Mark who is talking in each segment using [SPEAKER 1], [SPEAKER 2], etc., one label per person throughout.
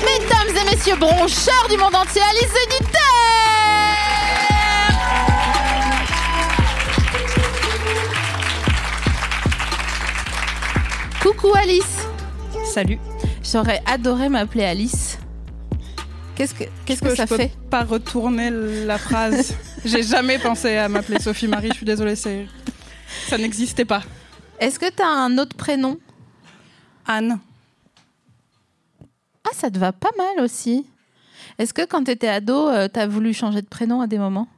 [SPEAKER 1] Mesdames et messieurs broncheurs du monde entier, Alice Zénitaire Coucou Alice
[SPEAKER 2] Salut.
[SPEAKER 1] J'aurais adoré m'appeler Alice. Qu'est-ce que, qu'est-ce que
[SPEAKER 2] Je
[SPEAKER 1] ça
[SPEAKER 2] peux
[SPEAKER 1] fait
[SPEAKER 2] pas retourner la phrase? J'ai jamais pensé à m'appeler Sophie Marie, je suis désolée, c'est... ça n'existait pas.
[SPEAKER 1] Est-ce que t'as un autre prénom?
[SPEAKER 2] Anne.
[SPEAKER 1] Ah, ça te va pas mal aussi. Est-ce que quand t'étais ado, euh, t'as voulu changer de prénom à des moments?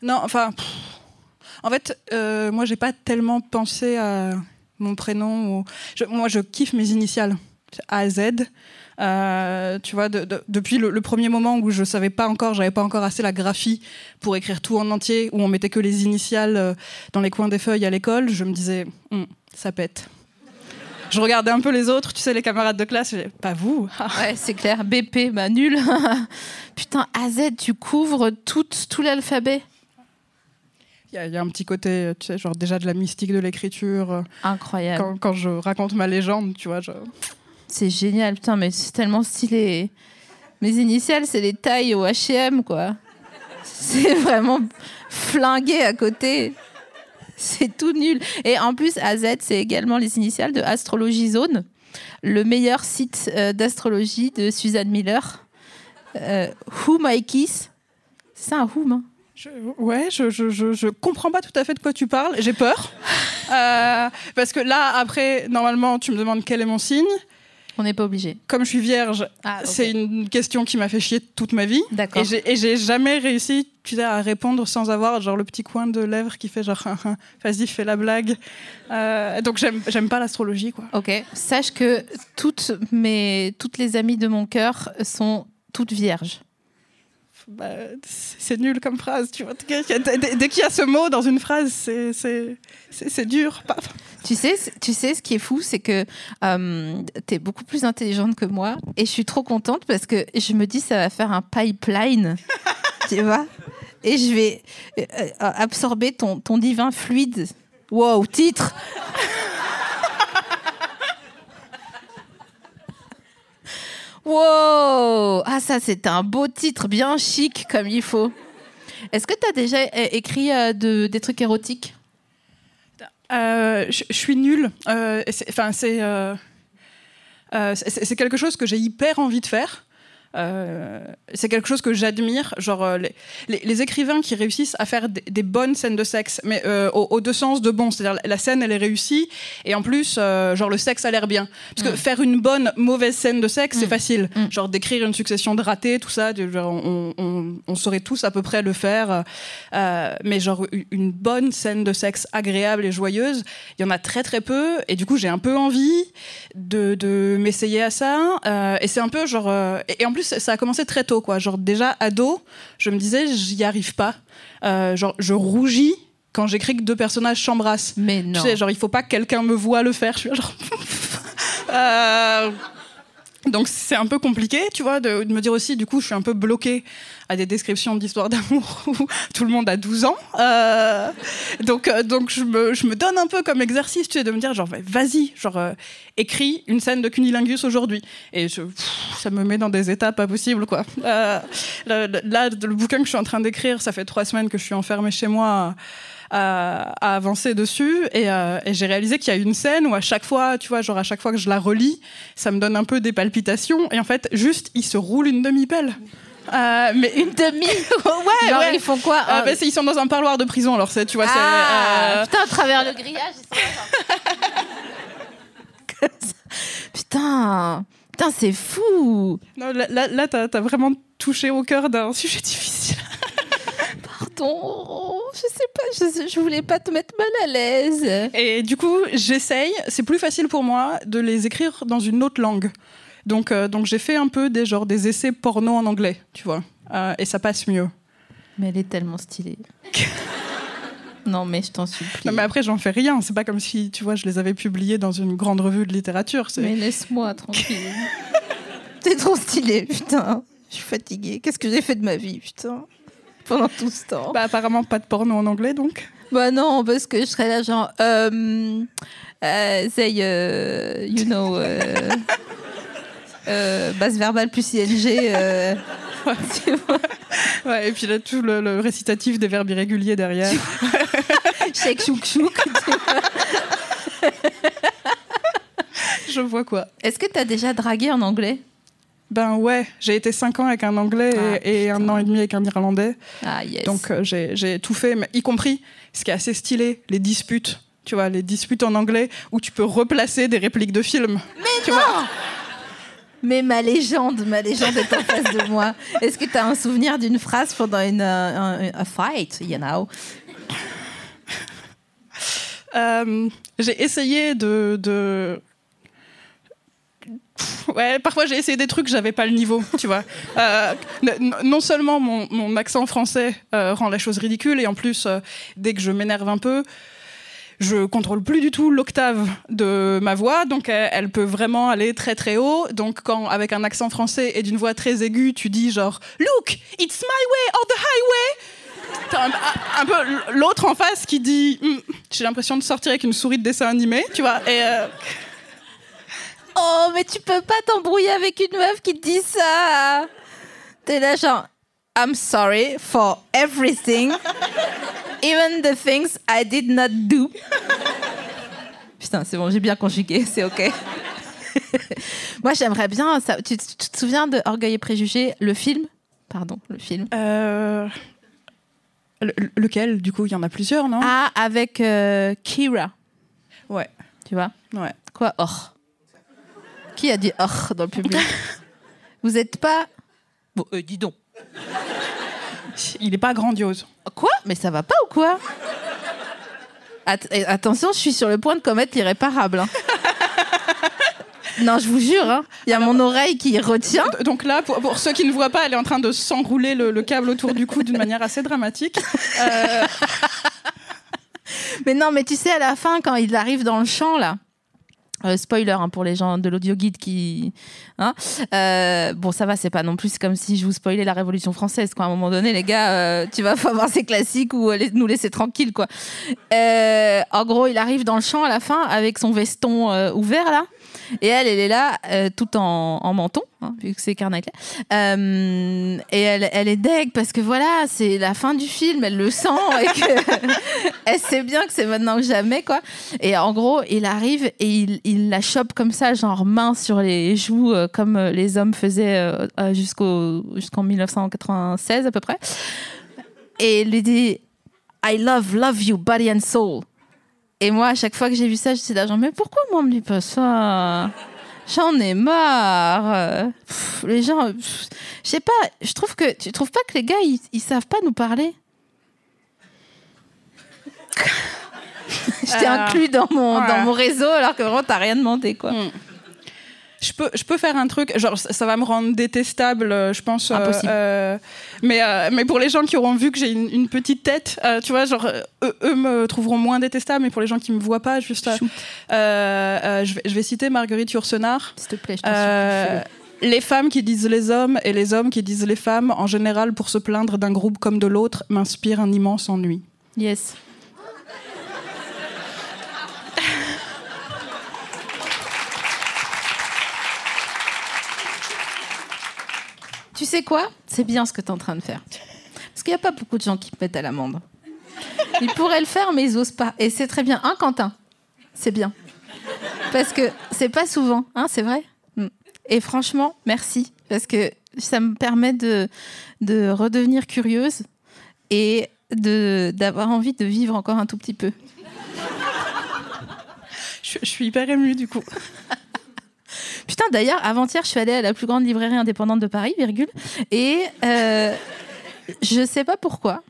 [SPEAKER 2] Non, enfin. pff, En fait, euh, moi, j'ai pas tellement pensé à mon prénom. ou- moi, je kiffe mes initiales. A à Z. Euh, tu vois, de- de- depuis le, premier moment où je savais pas encore, j'avais pas encore assez la graphie pour écrire tout en entier, où on mettait que les initiales euh, dans les coins des feuilles à l'école, je me disais, Hum, ça pète. Je regardais un peu les autres, tu sais, les camarades de classe, pas vous.
[SPEAKER 1] Ouais, c'est clair. BP, bah nul. Putain, AZ, tu couvres tout, tout l'alphabet.
[SPEAKER 2] Il y, a- il y a un petit côté, euh, tu sais, genre déjà de la mystique de l'écriture. euh,
[SPEAKER 1] Incroyable.
[SPEAKER 2] Quand, quand je raconte ma légende, tu vois, je...
[SPEAKER 1] C'est génial, putain, mais c'est tellement stylé. Mes initiales, c'est les tailles au H&M, quoi. C'est vraiment flingué à côté. C'est tout nul. Et en plus, AZ, c'est également les initiales de Astrologie Zone, le meilleur site euh, d'astrologie de Suzanne Miller. Euh, who My Kiss? C'est un Whom. hein?
[SPEAKER 2] Je- ouais, je, je, je, je comprends pas tout à fait de quoi tu parles. J'ai peur. Euh, parce que là, après, normalement, tu me demandes quel est mon signe.
[SPEAKER 1] On n'est pas obligé.
[SPEAKER 2] Comme je suis vierge,
[SPEAKER 1] Ah,
[SPEAKER 2] c'est une question qui m'a fait chier toute ma vie.
[SPEAKER 1] D'accord.
[SPEAKER 2] Et j'ai- jamais réussi tu sais, à répondre sans avoir genre le petit coin de lèvres qui fait genre vas-y, fais la blague. Euh, donc j'aime j'aime pas l'astrologie, quoi.
[SPEAKER 1] Ok. Sache que toutes, mes, toutes les amies de mon cœur sont toutes vierges.
[SPEAKER 2] Bah, c'est nul comme phrase, tu vois. Dès, qu'il y a ce mot dans une phrase, c'est- dur.
[SPEAKER 1] Tu sais, tu sais, ce qui est fou, c'est que euh, tu es beaucoup plus intelligente que moi et je suis trop contente parce que je me dis ça va faire un pipeline, tu vois, et je vais euh, euh, absorber ton, ton divin fluide. Wow, titre Wow Ah ça, c'est un beau titre, bien chic comme il faut. Est-ce que tu as déjà écrit euh, de, des trucs érotiques?
[SPEAKER 2] Euh, je suis nulle. Euh, Enfin, c'est c'est quelque chose que j'ai hyper envie de faire. Euh, c'est quelque chose que j'admire, genre euh, les, les- les écrivains qui réussissent à faire des, des bonnes scènes de sexe, mais euh, aux, aux deux sens de bon, c'est-à-dire la- scène elle est réussie et en plus genre le sexe a l'air bien. Parce que faire une bonne mauvaise scène de sexe c'est facile,
[SPEAKER 1] Mm.
[SPEAKER 2] genre d'écrire une succession de ratés, tout ça, genre, on, on- on saurait tous à peu près le faire, mais genre une bonne scène de sexe agréable et joyeuse, il y en a très très peu et du coup j'ai un peu envie de, de m'essayer à ça. Euh, et c'est un peu genre euh, et, et en plus ça a commencé très tôt quoi. Genre déjà ado je me disais j'y arrive pas. Euh, genre je rougis quand j'écris que deux personnages s'embrassent.
[SPEAKER 1] Mais non.
[SPEAKER 2] tu sais genre il faut pas que quelqu'un me voit le faire je suis là, genre. Euh, donc c'est un peu compliqué, tu vois, de, de me dire aussi, du coup, je suis un peu bloquée à des descriptions d'histoires d'amour où tout le monde a 12 ans. Euh, donc euh, donc je, me, je me donne un peu comme exercice, tu sais, de me dire, genre, vas-y, genre, euh, écris une scène de cunilingus aujourd'hui. Et ça me met dans des états pas possibles, quoi. Euh, là, le bouquin que je suis en train d'écrire, ça fait trois semaines que je suis enfermée chez moi à, avancer dessus et, et j'ai réalisé qu'il y a une scène où à chaque fois, tu vois, genre à chaque fois que je la relis, ça me donne un peu des palpitations et en fait, juste, il se roule une demi-pelle. Euh, mais
[SPEAKER 1] Une demi
[SPEAKER 2] ouais,
[SPEAKER 1] Genre,
[SPEAKER 2] ouais.
[SPEAKER 1] ils font quoi
[SPEAKER 2] Euh,
[SPEAKER 1] Un-
[SPEAKER 2] bah, ils sont dans un parloir de prison, alors c'est, tu vois, c'est.
[SPEAKER 1] Ah,
[SPEAKER 2] euh,
[SPEAKER 1] Putain, à travers le grillage. ça, genre. Putain, putain, c'est fou.
[SPEAKER 2] Non, là, là, là, t'as as vraiment touché au cœur d'un sujet difficile.
[SPEAKER 1] Pardon, je sais pas, je, je voulais pas te mettre mal à l'aise.
[SPEAKER 2] Et du coup, j'essaye. C'est plus facile pour moi de les écrire dans une autre langue. Donc, euh, donc j'ai fait un peu des genre des essais porno en anglais, tu vois. Euh, et ça passe mieux.
[SPEAKER 1] Mais elle est tellement stylée. non, mais je t'en supplie.
[SPEAKER 2] Non, mais après, j'en fais rien. C'est pas comme si, tu vois, je les avais publiés dans une grande revue de littérature.
[SPEAKER 1] Mais laisse-moi tranquille. T'es trop stylée, putain. Je suis fatiguée. Qu'est-ce que j'ai fait de ma vie, putain Pendant tout ce temps?
[SPEAKER 2] Bah, apparemment, pas de porno en anglais, donc.
[SPEAKER 1] Bah non, parce que je serais là genre, euh, say, euh, you know, euh, euh, base verbale plus ing. Euh, tu
[SPEAKER 2] Ouais, et puis là, tout le, le récitatif des verbes irréguliers derrière.
[SPEAKER 1] shake, chouk, chouk. tu.
[SPEAKER 2] Je vois quoi.
[SPEAKER 1] Est-ce que t'as déjà dragué en anglais?
[SPEAKER 2] Ben ouais, j'ai été 5 ans avec un anglais
[SPEAKER 1] Ah,
[SPEAKER 2] et, et un an et demi avec un irlandais.
[SPEAKER 1] Ah yes.
[SPEAKER 2] Donc euh, j'ai tout fait, mais y compris ce qui est assez stylé, les disputes. Tu vois, les disputes en anglais où tu peux replacer des répliques de films. tu vois.
[SPEAKER 1] Mais ma légende, ma légende est en face de moi. Est-ce que t'as un souvenir d'une phrase pendant une euh, un- fight, you know?
[SPEAKER 2] Euh, j'ai essayé de, Ouais, parfois j'ai essayé des trucs, j'avais pas le niveau, tu vois. Euh, non seulement mon, mon accent français rend la chose ridicule, et en plus, dès que je m'énerve un peu, je contrôle plus du tout l'octave de ma voix, donc elle, elle peut vraiment aller très très haut. Donc quand avec un accent français et d'une voix très aiguë, tu dis genre Look, it's my way or the highway. Un, peu l'autre en face qui dit Hmm, J'ai l'impression de sortir avec une souris de dessin animé, tu vois. Euh,
[SPEAKER 1] Oh, mais tu peux pas t'embrouiller avec une meuf qui te dit ça. T'es là genre, I'm sorry for everything, even the things I did not do. Putain, c'est bon, j'ai bien conjugué, c'est ok. Moi, j'aimerais bien. Ça, tu, tu te souviens de Orgueil et Préjugés, le film? Pardon, le film.
[SPEAKER 2] euh, le- lequel, du coup, il y en a plusieurs, non?
[SPEAKER 1] Ah, avec euh, Kira,
[SPEAKER 2] Ouais,
[SPEAKER 1] tu vois?
[SPEAKER 2] Ouais.
[SPEAKER 1] Quoi, or? Qui a dit or dans le public? Vous êtes pas. Bon, euh, dis donc.
[SPEAKER 2] Il est pas grandiose.
[SPEAKER 1] Quoi? Mais ça va pas ou quoi? At- eh, Attention, je suis sur le point de commettre l'irréparable. hein. non, je vous jure, hein. il y a mon oreille qui retient.
[SPEAKER 2] Donc là, pour, pour ceux qui ne voient pas, elle est en train de s'enrouler le, le câble autour du cou d'une manière assez dramatique. Euh,
[SPEAKER 1] Mais non, mais tu sais, à la fin, quand il arrive dans le champ, là. Euh, spoiler hein, pour les gens de l'audio guide qui. hein, euh, bon, ça va, c'est pas non plus comme si je vous spoilais la Révolution française. Quoi. À un moment donné, les gars, euh, tu vas pas voir ces classiques ou nous laisser tranquilles. Quoi. En gros, il arrive dans le champ à la fin avec son veston ouvert là. Et elle, elle est là, euh, tout en, en menton, hein, vu que c'est Carnaclet. Euh, et elle, elle est deg parce que voilà, c'est la fin du film, elle le sent et que elle sait bien que c'est maintenant ou jamais, quoi. Et en gros, il arrive et il, il la chope comme ça, genre main sur les joues, euh, comme euh, les hommes faisaient jusqu'en 1996 à peu près. Et il lui dit I love, love you, body and soul. Et moi, à chaque fois que j'ai vu ça, j'étais là, genre, mais pourquoi moi on me dit pas ça? J'en ai marre. Pff, les gens, je sais pas, je trouve que tu trouves pas que les gars, ils, ils savent pas nous parler? Je t'ai
[SPEAKER 2] Euh,
[SPEAKER 1] inclus dans mon, dans mon réseau alors que vraiment t'as rien demandé quoi.
[SPEAKER 2] Hmm. Je peux, je peux faire un truc, genre ça va me rendre détestable, euh, je pense. euh,
[SPEAKER 1] Impossible.
[SPEAKER 2] euh, mais, euh, mais pour les gens qui auront vu que j'ai une, une petite tête, euh, tu vois, genre eux, eux me trouveront moins détestable, mais pour les gens qui me voient pas, juste. je, vais, je vais citer Marguerite Yourcenar.
[SPEAKER 1] S'il te plaît, je
[SPEAKER 2] les femmes qui disent les hommes et les hommes qui disent les femmes, en général pour se plaindre d'un groupe comme de l'autre, m'inspirent un immense ennui.
[SPEAKER 1] Yes. Tu sais quoi? C'est bien ce que tu es en train de faire. Parce qu'il n'y a pas beaucoup de gens qui te mettent à l'amende. Ils pourraient le faire, mais ils osent pas. Et c'est très bien. Hein, Quentin? C'est bien. Parce que c'est pas souvent, hein, c'est vrai? Mm. Et franchement, merci. Parce que ça me permet de, de redevenir curieuse et d'avoir envie de vivre encore un tout petit peu.
[SPEAKER 2] Je suis hyper émue du coup.
[SPEAKER 1] Putain, d'ailleurs, avant-hier, je suis allée à la plus grande librairie indépendante de Paris, virgule, et euh, je sais pas pourquoi,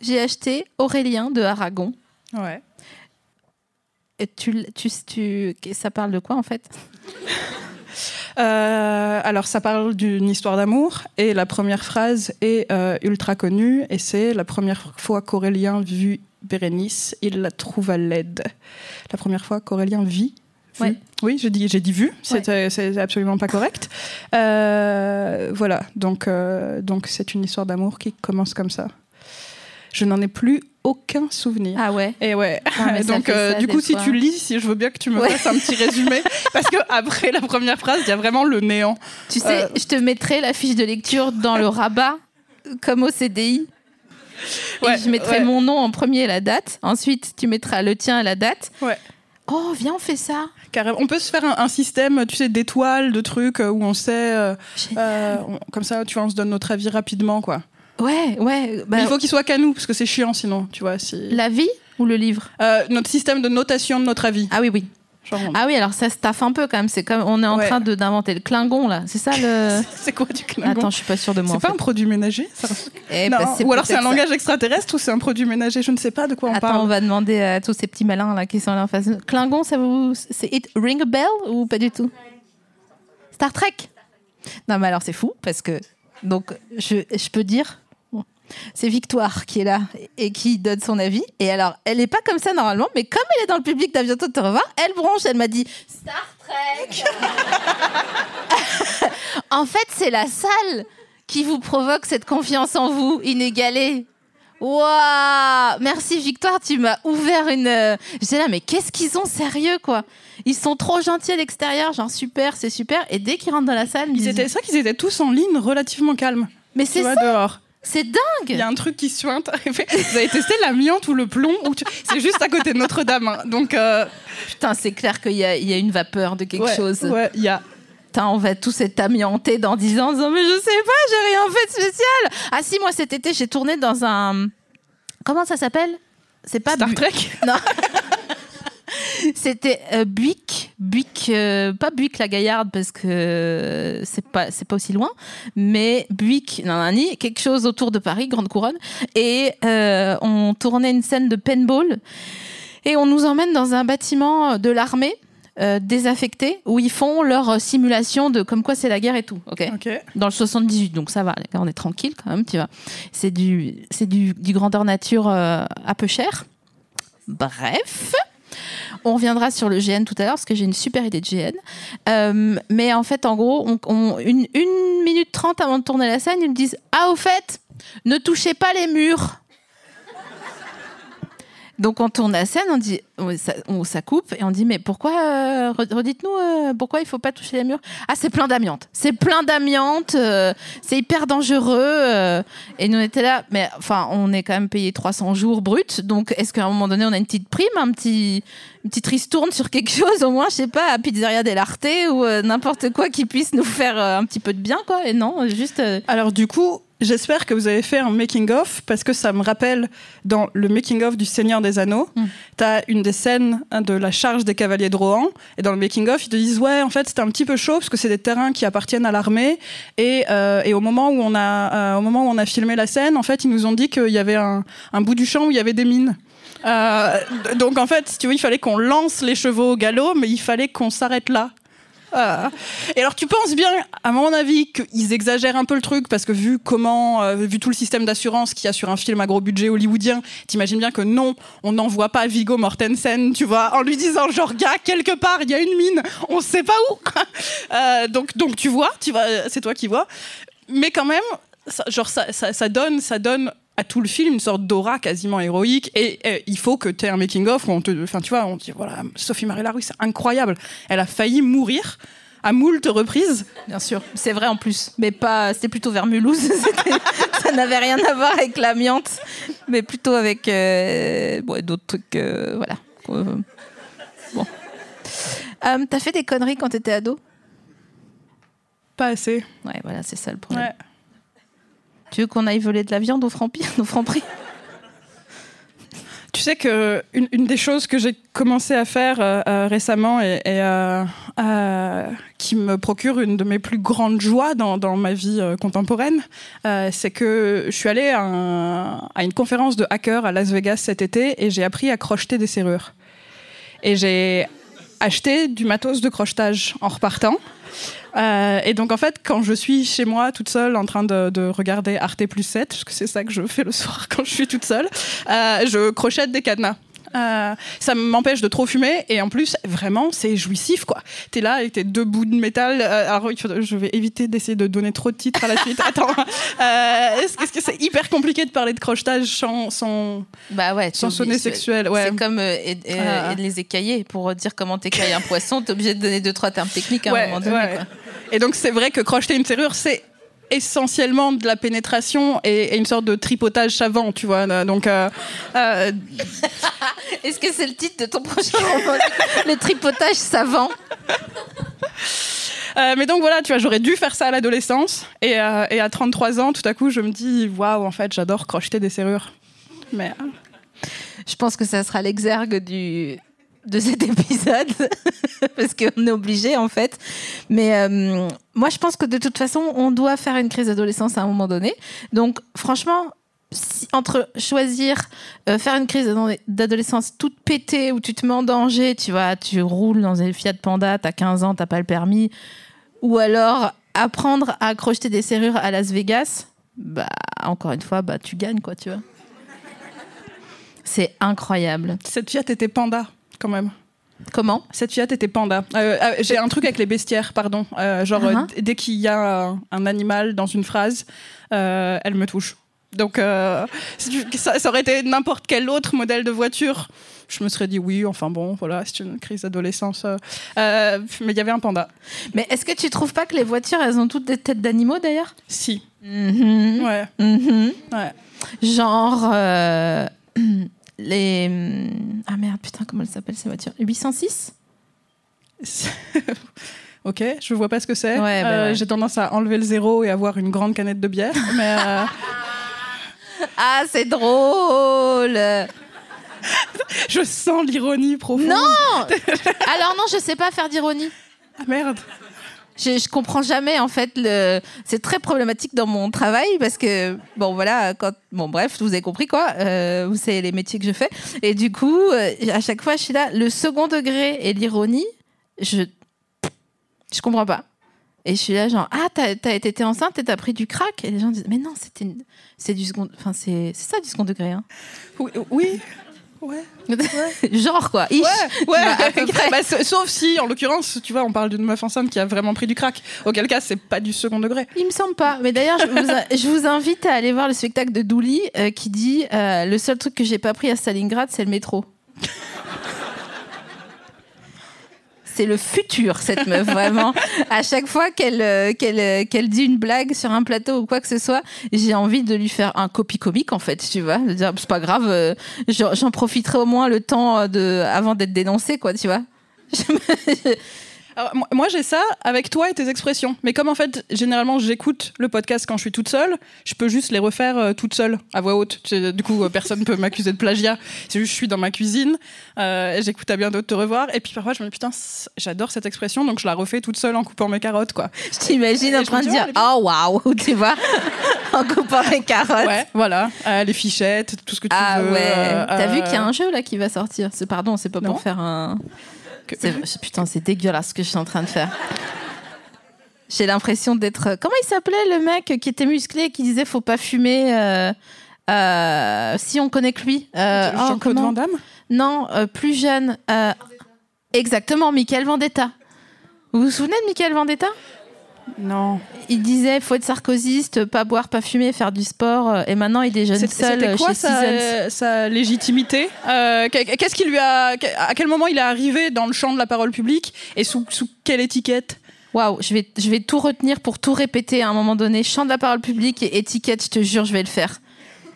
[SPEAKER 1] j'ai acheté Aurélien de Aragon.
[SPEAKER 2] Ouais.
[SPEAKER 1] Et tu, tu, tu, ça parle de quoi en fait?
[SPEAKER 2] Euh, alors, ça parle d'une histoire d'amour et la première phrase est euh, ultra connue et c'est la première fois qu'Aurélien vit Bérénice, il la trouve à l'aide. La première fois qu'Aurélien vit.
[SPEAKER 1] Ouais.
[SPEAKER 2] Oui, j'ai dit, j'ai dit vu, c'était- c'est absolument pas correct. Euh, voilà, donc euh, donc c'est une histoire d'amour qui commence comme ça. Je n'en ai plus aucun souvenir.
[SPEAKER 1] Ah ouais
[SPEAKER 2] Et ouais. Donc, euh, du coup, si tu lis, si je veux bien que tu me
[SPEAKER 1] Ouais.
[SPEAKER 2] fasses un petit résumé, parce que après la première phrase, il y a vraiment le néant.
[SPEAKER 1] Tu sais,
[SPEAKER 2] Euh.
[SPEAKER 1] je te mettrai la fiche de lecture dans le rabat, comme au CDI. Et je mettrai mon nom en premier et la date. Ensuite, tu mettras le tien et la date.
[SPEAKER 2] Ouais.
[SPEAKER 1] Oh, viens, on fait ça.
[SPEAKER 2] Carrément. On peut se faire un, un système, tu sais, d'étoiles, de trucs euh, où on sait, euh, euh, on- comme ça, tu vois, on se donne notre avis rapidement, quoi.
[SPEAKER 1] Ouais, ouais. bah,
[SPEAKER 2] Mais il faut qu'il soit qu'à nous, parce que c'est chiant sinon, tu vois. Si...
[SPEAKER 1] La vie ou le livre?
[SPEAKER 2] Euh, notre système de notation de notre avis.
[SPEAKER 1] Ah oui, oui.
[SPEAKER 2] Genre, on-
[SPEAKER 1] Ah oui, alors ça se taffe un peu quand même. C'est comme on est en
[SPEAKER 2] Ouais.
[SPEAKER 1] train de- d'inventer le Klingon là. C'est ça le.
[SPEAKER 2] C'est quoi du Klingon
[SPEAKER 1] Attends, je suis pas sûre de moi.
[SPEAKER 2] C'est pas
[SPEAKER 1] fait.
[SPEAKER 2] un produit ménager ça
[SPEAKER 1] Eh,
[SPEAKER 2] Non.
[SPEAKER 1] bah,
[SPEAKER 2] Ou alors c'est un
[SPEAKER 1] ça.
[SPEAKER 2] langage extraterrestre ou c'est un produit ménager Je ne sais pas de quoi on
[SPEAKER 1] Attends,
[SPEAKER 2] parle.
[SPEAKER 1] on va demander à tous ces petits malins là qui sont là en face. Klingon, ça vous. C'est It Ring a Bell ou pas du tout? Star Trek Non, mais alors c'est fou parce que. Donc, je, je peux dire. C'est Victoire qui est là et qui donne son avis. Et alors, elle n'est pas comme ça normalement, mais comme elle est dans le public d'À bientôt de te revoir, elle bronche, elle m'a dit Star Trek En fait, c'est la salle qui vous provoque cette confiance en vous inégalée. Waouh Merci Victoire, tu m'as ouvert une. euh, J'étais là, mais qu'est-ce qu'ils ont sérieux quoi? Ils sont trop gentils à l'extérieur, genre super, c'est super. Et dès qu'ils rentrent dans la salle, ils
[SPEAKER 2] Ils
[SPEAKER 1] disent,
[SPEAKER 2] étaient, c'est vrai qu'ils étaient tous en ligne relativement calmes.
[SPEAKER 1] mais c'est ça,
[SPEAKER 2] dehors.
[SPEAKER 1] C'est
[SPEAKER 2] Il
[SPEAKER 1] dingue.
[SPEAKER 2] y a un truc qui suinte. Vous avez testé l'amiante ou le plomb ou tu- C'est juste à côté de Notre-Dame. hein. Donc, euh,
[SPEAKER 1] Putain, c'est clair qu'il y, a- il y a une vapeur de quelque
[SPEAKER 2] ouais,
[SPEAKER 1] chose.
[SPEAKER 2] Ouais, il y a.
[SPEAKER 1] Putain, on va tous être amiantés dans 10 ans en disant mais je sais pas, j'ai rien fait de spécial. Ah si, moi cet été j'ai tourné dans un comment ça s'appelle? C'est pas
[SPEAKER 2] Star
[SPEAKER 1] Bu-
[SPEAKER 2] Trek
[SPEAKER 1] Non. C'était euh, Buick, Buick, euh, pas Buick la Gaillarde parce que euh, c'est pas c'est pas aussi loin, mais Buick, nanani, quelque chose autour de Paris, Grande Couronne, et euh, on tournait une scène de paintball et on nous emmène dans un bâtiment de l'armée. euh, désaffecté où ils font leur simulation de comme quoi c'est la guerre et tout ok? Dans le 78, donc ça va, on est tranquille quand même, tu vois. C'est du, c'est du, du grandeur nature à peu cher. Bref, on reviendra sur le GN tout à l'heure parce que j'ai une super idée de GN. Euh, mais en fait, en gros, une minute trente avant de tourner la scène, ils me disent Ah, au fait, ne touchez pas les murs. Donc on tourne la scène, on dit, on- ça, coupe et on dit mais pourquoi, euh, re- redites-nous euh, pourquoi il faut pas toucher les murs? Ah c'est plein d'amiante, c'est plein d'amiante, euh, c'est hyper dangereux. et nous on était là, mais enfin on est quand même payé 300 jours brut, donc est-ce qu'à un moment donné on a une petite prime, un petit, une petite ristourne sur quelque chose au moins, je sais pas, à Pizzeria dell'Arte ou euh, n'importe quoi qui puisse nous faire un petit peu de bien quoi. Et non, juste
[SPEAKER 2] Alors du coup, j'espère que vous avez fait un making of parce que ça me rappelle dans le making of du Seigneur des Anneaux,
[SPEAKER 1] Mm.
[SPEAKER 2] t'as une des scènes hein, de la charge des cavaliers de Rohan et dans le making of ils te disent ouais en fait c'était un petit peu chaud parce que c'est des terrains qui appartiennent à l'armée et, euh, et au moment où on a euh, au moment où on a filmé la scène en fait ils nous ont dit qu'il y avait un, un bout du champ où il y avait des mines. Euh, donc en fait, si tu veux, il fallait qu'on lance les chevaux au galop, mais il fallait qu'on s'arrête là. Ah. Et alors tu penses bien, à mon avis, qu'ils exagèrent un peu le truc parce que vu comment, euh, vu tout le système d'assurance qu'il y a sur un film à gros budget hollywoodien, t'imagines bien que non, on n'envoie pas Vigo Mortensen, tu vois, en lui disant genre gars quelque part il y a une mine, on sait pas où. Euh, donc donc tu vois, tu vois, c'est toi qui vois. Mais quand même, genre ça, ça donne, ça donne à tout le film une sorte d'aura quasiment héroïque et, euh, il faut que tu aies un making of où on te enfin tu vois on te dit voilà Sophie Marie Larousse c'est incroyable elle a failli mourir à moult reprises
[SPEAKER 1] Bien sûr, c'est vrai en plus, mais pas. C'était plutôt vers Mulhouse. Ça n'avait rien à voir avec l'amiante, mais plutôt avec euh, bon, d'autres trucs. euh, voilà. Euh, bon. T'as fait des conneries quand t'étais ado?
[SPEAKER 2] Pas assez
[SPEAKER 1] Ouais, voilà, c'est ça le problème.
[SPEAKER 2] ouais.
[SPEAKER 1] Tu veux qu'on aille voler de la viande au franc-prix
[SPEAKER 2] tu sais que une, des choses que j'ai commencé à faire euh, euh, récemment et, euh, qui me procure une de mes plus grandes joies dans, ma vie contemporaine, c'est que je suis allée à, à une conférence de hackers à Las Vegas cet été et j'ai appris à crocheter des serrures. Et j'ai acheté du matos de crochetage en repartant. Euh, et donc en fait, quand je suis chez moi toute seule en train de, de regarder Arte plus 7, parce que c'est ça que je fais le soir quand je suis toute seule, euh, je crochette des cadenas. Euh, ça m'empêche de trop fumer et en plus vraiment c'est jouissif quoi. T'es là avec tes deux bouts de métal. euh, alors je vais éviter d'essayer de donner trop de titres à la suite. Attends, euh, est-ce est-ce que c'est hyper compliqué de parler de crochetage sans, sans,
[SPEAKER 1] Bah ouais.
[SPEAKER 2] sans
[SPEAKER 1] t'es
[SPEAKER 2] sonner sexuel ouais.
[SPEAKER 1] C'est comme
[SPEAKER 2] Ah.
[SPEAKER 1] les écailler pour dire comment t'écailles un poisson. T'es obligé de donner deux trois termes techniques à
[SPEAKER 2] Ouais,
[SPEAKER 1] un moment donné. quoi.
[SPEAKER 2] Et donc c'est vrai que crocheter une serrure, c'est essentiellement de la pénétration et, et une sorte de tripotage savant, tu vois. Donc euh, euh,
[SPEAKER 1] Est-ce que c'est le titre de ton prochain roman Le tripotage savant?
[SPEAKER 2] euh, mais donc voilà, tu vois, j'aurais dû faire ça à l'adolescence et, et à 33 ans, tout à coup, je me dis waouh, en fait, j'adore crocheter des serrures. Mais
[SPEAKER 1] Je pense que ça sera l'exergue du de cet épisode parce qu'on est obligé en fait. Mais euh, moi, je pense que de toute façon, on doit faire une crise d'adolescence à un moment donné. Donc, franchement. entre choisir euh, faire une crise d'ado- d'adolescence toute pétée où tu te mets en danger, tu vois, tu roules dans une Fiat Panda, t'as 15 ans, t'as pas le permis, ou alors apprendre à crocheter des serrures à Las Vegas, bah encore une fois, bah tu gagnes quoi, tu vois. C'est incroyable.
[SPEAKER 2] cette Fiat était panda, quand même.
[SPEAKER 1] Comment?
[SPEAKER 2] Cette Fiat était panda. Euh, euh, J'ai un truc avec les bestiaires, pardon. Euh, genre,
[SPEAKER 1] Uh-huh.
[SPEAKER 2] dès qu'il y a un, un animal dans une phrase, elle me touche. Donc, ça, ça aurait été n'importe quel autre modèle de voiture. Je me serais dit oui, enfin bon, voilà, c'est une crise d'adolescence. mais il y avait un panda.
[SPEAKER 1] Mais est-ce que tu trouves pas que les voitures, elles ont toutes des têtes d'animaux d'ailleurs?
[SPEAKER 2] Si.
[SPEAKER 1] Mhm.
[SPEAKER 2] Ouais.
[SPEAKER 1] Mhm.
[SPEAKER 2] ouais.
[SPEAKER 1] Genre les ah merde putain comment elles s'appellent ces voitures 806
[SPEAKER 2] ok, je vois pas ce que c'est.
[SPEAKER 1] Ouais, bah
[SPEAKER 2] Euh,
[SPEAKER 1] ouais.
[SPEAKER 2] J'ai tendance à enlever le zéro et avoir une grande canette de bière. mais euh,
[SPEAKER 1] Ah c'est drôle
[SPEAKER 2] je sens l'ironie profonde.
[SPEAKER 1] Non Alors non je sais pas faire d'ironie.
[SPEAKER 2] Ah, merde.
[SPEAKER 1] Je, je comprends jamais en fait le. C'est très problématique dans mon travail parce que bon voilà quand bon bref vous avez compris quoi. Euh, vous savez les métiers que je fais et du coup euh, à chaque fois je suis là le second degré et l'ironie je je comprends pas. Et je suis là genre ah t'as été enceinte et t'as pris du crack et les gens disent mais non c'était c'est du second enfin c'est ça du second degré hein.
[SPEAKER 2] Oui. Ouais.
[SPEAKER 1] genre quoi. ish.
[SPEAKER 2] Ouais, ouais.
[SPEAKER 1] Bah, à peu près.
[SPEAKER 2] Bah, sa- sauf si, en l'occurrence, tu vois, on parle d'une meuf enceinte qui a vraiment pris du crack. Auquel cas, c'est pas du second degré.
[SPEAKER 1] Il me semble pas. Mais d'ailleurs, je vous, je vous invite à aller voir le spectacle de Douli euh, qui dit euh, le seul truc que j'ai pas pris à Stalingrad, c'est le métro. C'est le futur, cette meuf, vraiment. À chaque fois qu'elle euh, qu'elle euh, qu'elle dit une blague sur un plateau ou quoi que ce soit, j'ai envie de lui faire un copie comique, en fait, tu vois. De dire, c'est pas grave, euh, j'en profiterai au moins le temps de, avant d'être dénoncé, quoi, tu vois.
[SPEAKER 2] Alors, moi, j'ai ça avec toi et tes expressions. Mais comme en fait, généralement, j'écoute le podcast quand je suis toute seule, je peux juste les refaire euh, toute seule, à voix haute. Du coup, euh, personne ne peut m'accuser de plagiat. C'est juste, je suis dans ma cuisine, euh, j'écoute à bientôt de te revoir. Et puis parfois, je me dis, putain, j'adore cette expression, donc je la refais toute seule en coupant mes carottes, quoi.
[SPEAKER 1] Je t'imagine en train de dire
[SPEAKER 2] oh,
[SPEAKER 1] Oh waouh, tu vois, en coupant mes carottes.
[SPEAKER 2] Ouais, voilà. Les fichettes, tout ce que tu
[SPEAKER 1] Ah
[SPEAKER 2] veux.
[SPEAKER 1] ouais.
[SPEAKER 2] euh,
[SPEAKER 1] T'as vu qu'il y a un jeu là qui va sortir pardon, c'est pas
[SPEAKER 2] Non.
[SPEAKER 1] pour faire un.
[SPEAKER 2] Que-
[SPEAKER 1] c'est- Putain, c'est dégueulasse ce que je suis en train de faire. J'ai l'impression d'être. Comment il s'appelait le mec qui était musclé et qui disait faut pas fumer euh, euh, Si on connaît que lui. Euh, oh,
[SPEAKER 2] Jean-Claude
[SPEAKER 1] comment
[SPEAKER 2] Van Damme
[SPEAKER 1] Non, euh, plus jeune. euh, Exactement, Michael Vendetta. Vous vous souvenez de Michael Vendetta?
[SPEAKER 2] Non.
[SPEAKER 1] Il disait faut être sarkozyste, pas boire, pas fumer, faire du sport. euh, Et maintenant, il déjeune seul
[SPEAKER 2] C'était
[SPEAKER 1] euh,
[SPEAKER 2] quoi
[SPEAKER 1] chez
[SPEAKER 2] sa, sa légitimité Euh, qu'est- Qu'est-ce qui lui a À quel moment il est arrivé dans le champ de la parole publique et sous, sous quelle étiquette?
[SPEAKER 1] Waouh, je vais, je vais tout retenir pour tout répéter à un moment donné. Champ de la parole publique et étiquette, je te jure, je vais le faire.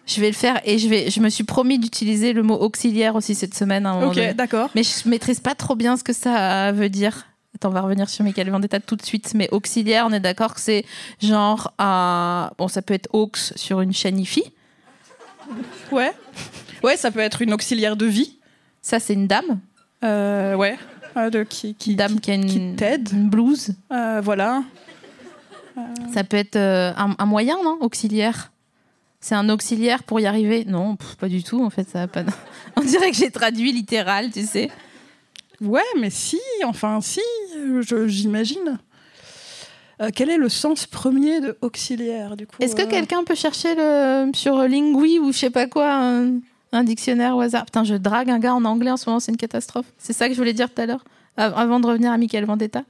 [SPEAKER 1] Je vais le faire et je, vais, je me suis promis d'utiliser le mot auxiliaire aussi cette semaine à un moment
[SPEAKER 2] Ok, d'accord.
[SPEAKER 1] Mais je maîtrise pas trop bien ce que ça veut dire. Attends, on va revenir sur Michael Vendetta tout de suite. Mais auxiliaire, on est d'accord que c'est genre un. Bon, ça peut être aux sur une chaîne IFI.
[SPEAKER 2] Ouais. Ouais, ça peut être une auxiliaire de vie.
[SPEAKER 1] Ça, c'est une dame.
[SPEAKER 2] Euh, ouais. Euh, de, qui, qui,
[SPEAKER 1] Une dame qui, a une,
[SPEAKER 2] qui t'aide.
[SPEAKER 1] une blouse.
[SPEAKER 2] Euh, voilà.
[SPEAKER 1] Ça peut être euh, un, un moyen, non Auxiliaire? C'est un auxiliaire pour y arriver? Non, pff, pas du tout, en fait. Ça a pas... On dirait que j'ai traduit littéral, tu sais.
[SPEAKER 2] Ouais, mais si, enfin si, j'imagine. Euh, quel est le sens premier de auxiliaire du coup
[SPEAKER 1] Est-ce que
[SPEAKER 2] euh,
[SPEAKER 1] quelqu'un peut chercher le, sur Lingui ou je sais pas quoi un, un dictionnaire au hasard? Putain, je drague un gars en anglais en ce moment, c'est une catastrophe. C'est ça que je voulais dire tout à l'heure, av- avant de revenir à Michael Vendetta.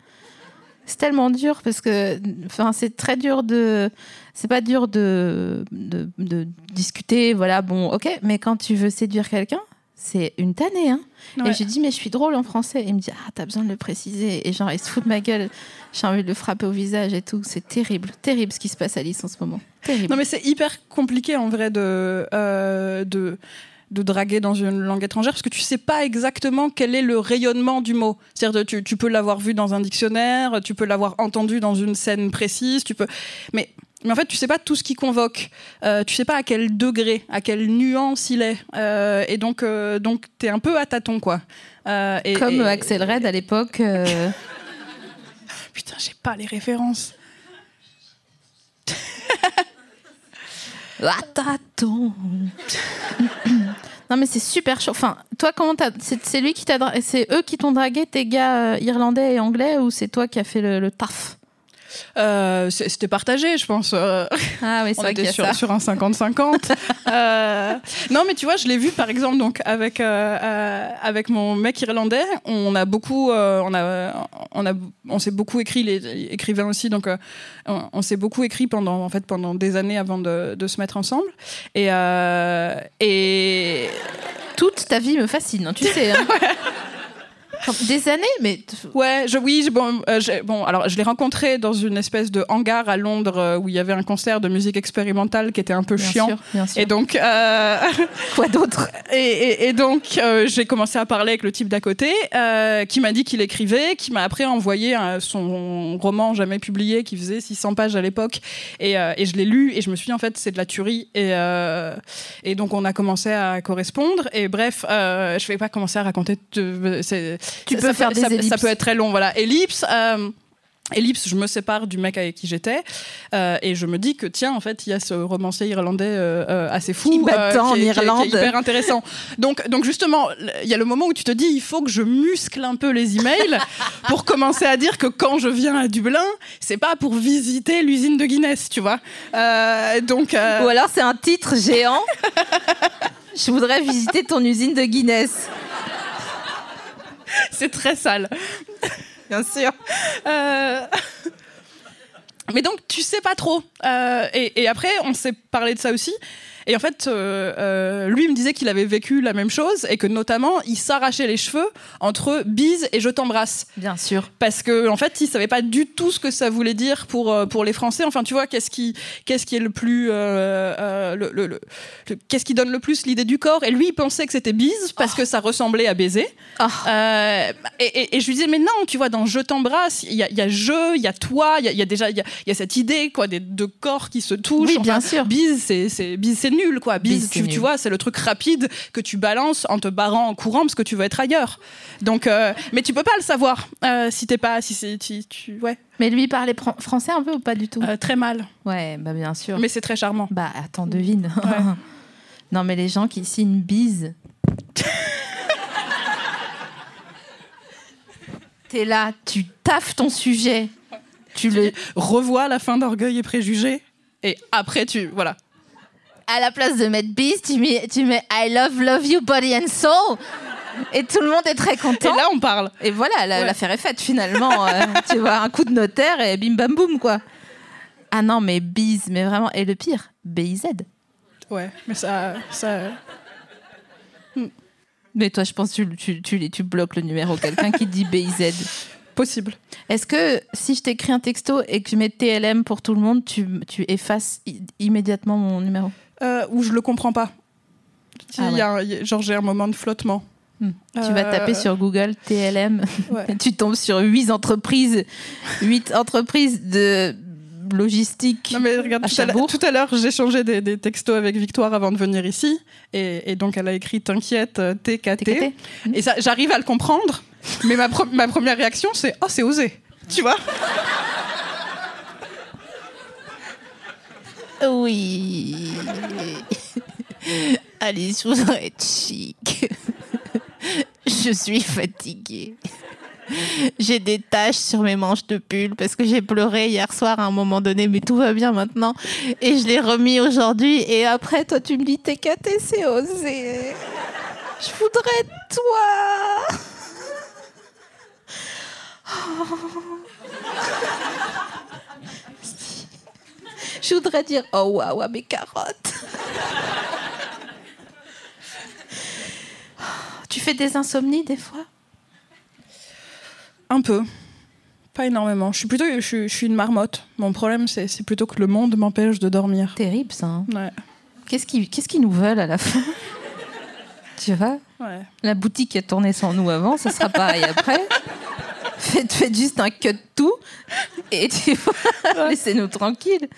[SPEAKER 1] C'est tellement dur parce que, enfin, c'est très dur de, c'est pas dur de, de, de discuter, voilà, bon, ok, mais quand tu veux séduire quelqu'un, c'est une tannée, hein.
[SPEAKER 2] Ouais.
[SPEAKER 1] Et j'ai dit, mais je suis drôle en français. Et il me dit, ah, t'as besoin de le préciser. Et genre, il se fout de ma gueule. J'ai envie de le frapper au visage et tout. C'est terrible, terrible ce qui se passe à Alice en ce moment. Terrible.
[SPEAKER 2] Non, mais c'est hyper compliqué en vrai de, euh, de, de draguer dans une langue étrangère parce que tu sais pas exactement quel est le rayonnement du mot. C'est-à-dire tu, tu peux l'avoir vu dans un dictionnaire, tu peux l'avoir entendu dans une scène précise, tu peux. Mais, mais en fait, tu sais pas tout ce qui convoque. Euh, tu sais pas à quel degré, à quelle nuance il est. Euh, et donc, euh, donc t'es un peu à tâtons, quoi. Euh, et-
[SPEAKER 1] Comme
[SPEAKER 2] et-
[SPEAKER 1] Axel Red à l'époque. euh,
[SPEAKER 2] Putain, j'ai pas les références.
[SPEAKER 1] Ah, tâton. non mais c'est super chaud. Enfin, toi comment t'as c'est lui qui t'a c'est eux qui t'ont dragué tes gars irlandais et anglais ou c'est toi qui as fait le, le taf?
[SPEAKER 2] Euh, C'était partagé, je pense. euh.
[SPEAKER 1] Ah oui, c'est
[SPEAKER 2] on
[SPEAKER 1] vrai qu'il y
[SPEAKER 2] était
[SPEAKER 1] a
[SPEAKER 2] sur,
[SPEAKER 1] ça.
[SPEAKER 2] sur un 50-50. Euh, non, mais tu vois, je l'ai vu par exemple donc avec euh, avec mon mec irlandais. On a beaucoup, on a, on a, on s'est beaucoup écrit, les écrivains aussi. Donc, on, on s'est beaucoup écrit pendant en fait pendant des années avant de, de se mettre ensemble. Et et
[SPEAKER 1] Toute ta vie me fascine, hein, tu sais. hein. Des années, mais
[SPEAKER 2] Ouais, je, oui, je- bon, euh, bon, alors je l'ai rencontré dans une espèce de hangar à Londres euh, où il y avait un concert de musique expérimentale qui était un peu
[SPEAKER 1] bien
[SPEAKER 2] chiant.
[SPEAKER 1] sûr, bien sûr.
[SPEAKER 2] Et donc, euh,
[SPEAKER 1] quoi d'autre?
[SPEAKER 2] et, et- et donc euh, j'ai commencé à parler avec le type d'à côté, euh, qui m'a dit qu'il écrivait, qui m'a après envoyé son roman jamais publié, qui faisait 600 pages à l'époque, et, euh, et je l'ai lu et je me suis dit en fait c'est de la tuerie, et, euh, et donc on a commencé à correspondre, et bref, euh, je vais pas commencer à raconter. de-
[SPEAKER 1] Tu
[SPEAKER 2] ça-
[SPEAKER 1] peux
[SPEAKER 2] ça
[SPEAKER 1] faire
[SPEAKER 2] peut-
[SPEAKER 1] des ellipses.
[SPEAKER 2] ça peut être très long, voilà. Ellipse. euh, Ellipse, je me sépare du mec avec qui j'étais euh, et je me dis que tiens en fait il y a ce romancier irlandais euh, euh, assez fou
[SPEAKER 1] Qui m'attend en
[SPEAKER 2] qui est- qui est- qui est
[SPEAKER 1] Irlande.
[SPEAKER 2] hyper intéressant. Donc donc justement il y a le moment où tu te dis il faut que je muscle un peu les emails pour commencer à dire que quand je viens à Dublin c'est pas pour visiter l'usine de Guinness tu vois. Donc
[SPEAKER 1] Ou alors c'est un titre géant. Je voudrais visiter ton usine de Guinness.
[SPEAKER 2] c'est très sale.
[SPEAKER 1] Bien sûr.
[SPEAKER 2] Euh, Mais donc, tu sais pas trop. Euh, et, et après, on s'est parlé de ça aussi. Et en fait, euh, euh, lui me disait qu'il avait vécu la même chose et que notamment, il s'arrachait les cheveux entre bise et je t'embrasse.
[SPEAKER 1] Bien sûr.
[SPEAKER 2] Parce que en fait, il savait pas du tout ce que ça voulait dire pour euh, pour les Français. Enfin, tu vois, qu'est-ce qui qu'est-ce qui est le plus euh, le, le- le- le- qu'est-ce qui donne le plus l'idée du corps? Et lui, il pensait que c'était bise parce que ça ressemblait à baiser.
[SPEAKER 1] Oh.
[SPEAKER 2] Euh, et, et- et je lui disais mais non, tu vois, dans je t'embrasse, il y a, il y a je, il y a toi, il y a, il y a déjà il y a, il y a cette idée quoi, des deux corps qui se touchent.
[SPEAKER 1] Oui, bien sûr.
[SPEAKER 2] Bise, c'est c'est bise, c'est nul quoi. Bise, tu, vois, c'est le truc rapide que tu balances en te barrant en courant parce que tu veux être ailleurs. Donc, euh, mais tu peux pas le savoir euh, si t'es pas, si c'est, tu, tu- ouais,
[SPEAKER 1] Mais lui parlait français un peu ou pas du tout?
[SPEAKER 2] Euh, très mal.
[SPEAKER 1] Ouais, bah bien sûr.
[SPEAKER 2] Mais c'est très charmant.
[SPEAKER 1] Bah attends, devine.
[SPEAKER 2] Ouais.
[SPEAKER 1] non mais les gens qui signent bise. T'es là, tu taffes ton sujet. Tu le,
[SPEAKER 2] Revois la fin d'Orgueil et Préjugés et après tu, voilà.
[SPEAKER 1] À la place de mettre bise, tu mets, tu mets I love, love you, body and soul. Et tout le monde est très
[SPEAKER 2] Et
[SPEAKER 1] content.
[SPEAKER 2] là on parle.
[SPEAKER 1] Et voilà,
[SPEAKER 2] Ouais.
[SPEAKER 1] l'affaire est faite finalement. Euh, tu vois, un coup de notaire et bim bam boum quoi. Ah non, mais bise, mais vraiment. Et le pire, BIZ.
[SPEAKER 2] Ouais, mais ça, ça,
[SPEAKER 1] Mais toi, je pense que tu, tu, tu, tu bloques le numéro. Quelqu'un qui dit BIZ.
[SPEAKER 2] possible.
[SPEAKER 1] Est-ce que si je t'écris un texto et que je mets TLM pour tout le monde, tu, tu effaces immédiatement mon numéro?
[SPEAKER 2] Euh, ou je le comprends pas.
[SPEAKER 1] Ah
[SPEAKER 2] Il y a genre j'ai un moment de flottement.
[SPEAKER 1] Hmm. Tu vas
[SPEAKER 2] Euh,
[SPEAKER 1] taper sur Google TLM
[SPEAKER 2] Ouais.
[SPEAKER 1] tu tombes sur huit entreprises, huit entreprises de logistique.
[SPEAKER 2] Non mais regarde,
[SPEAKER 1] À
[SPEAKER 2] tout à, l'heure- j'ai changé des, des textos avec Victoire avant de venir ici. Et, et donc, elle a écrit T'inquiète, euh, TKT.
[SPEAKER 1] TKT.
[SPEAKER 2] Et ça, j'arrive à le comprendre. Mais ma, ma première réaction, c'est Oh, c'est osé. Tu vois?
[SPEAKER 1] Oui. Alice, je voudrais être chic. Je suis fatiguée. J'ai des taches sur mes manches de pull parce que j'ai pleuré hier soir à un moment donné, mais tout va bien maintenant. Et je l'ai remis aujourd'hui. Et après, toi, tu me dis t'es caté, c'est osé. Je voudrais être toi. Je voudrais dire oh waouh à mes carottes. tu fais des insomnies des fois?
[SPEAKER 2] Un peu. Pas énormément. Je suis plutôt je, suis- je suis une marmotte. Mon problème, c'est c'est plutôt que le monde m'empêche de dormir.
[SPEAKER 1] Terrible ça. hein.
[SPEAKER 2] Ouais.
[SPEAKER 1] Qu'est-ce qu'ils qu'est-ce qu'ils nous veulent à la fin? Tu vois?
[SPEAKER 2] Ouais.
[SPEAKER 1] La boutique a tourné sans nous avant, ça sera pareil après. Faites, faites juste un cut tout et tu vois, laissez-nous tranquilles.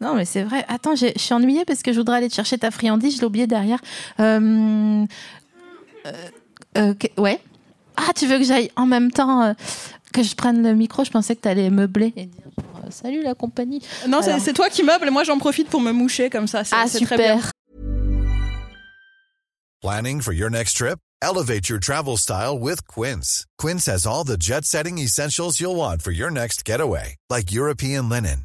[SPEAKER 1] Non, mais c'est vrai. Attends, je suis ennuyée parce que je voudrais aller te chercher ta friandise. Je l'ai oublié derrière. Euh, euh, euh, ouais. Ah, tu veux que j'aille en même temps euh, que je prenne le micro? Je pensais que tu allais meubler et dire genre, euh, Salut la compagnie.
[SPEAKER 2] Non, c'est
[SPEAKER 1] Alors.
[SPEAKER 2] c'est toi qui meubles et moi j'en profite pour me moucher comme ça. C'est
[SPEAKER 1] Ah,
[SPEAKER 2] c'est très bien.
[SPEAKER 1] super.
[SPEAKER 3] Planning for your next trip? Elevate your travel style with Quince. Quince has all the jet setting essentials you'll want for your next getaway, like European linen,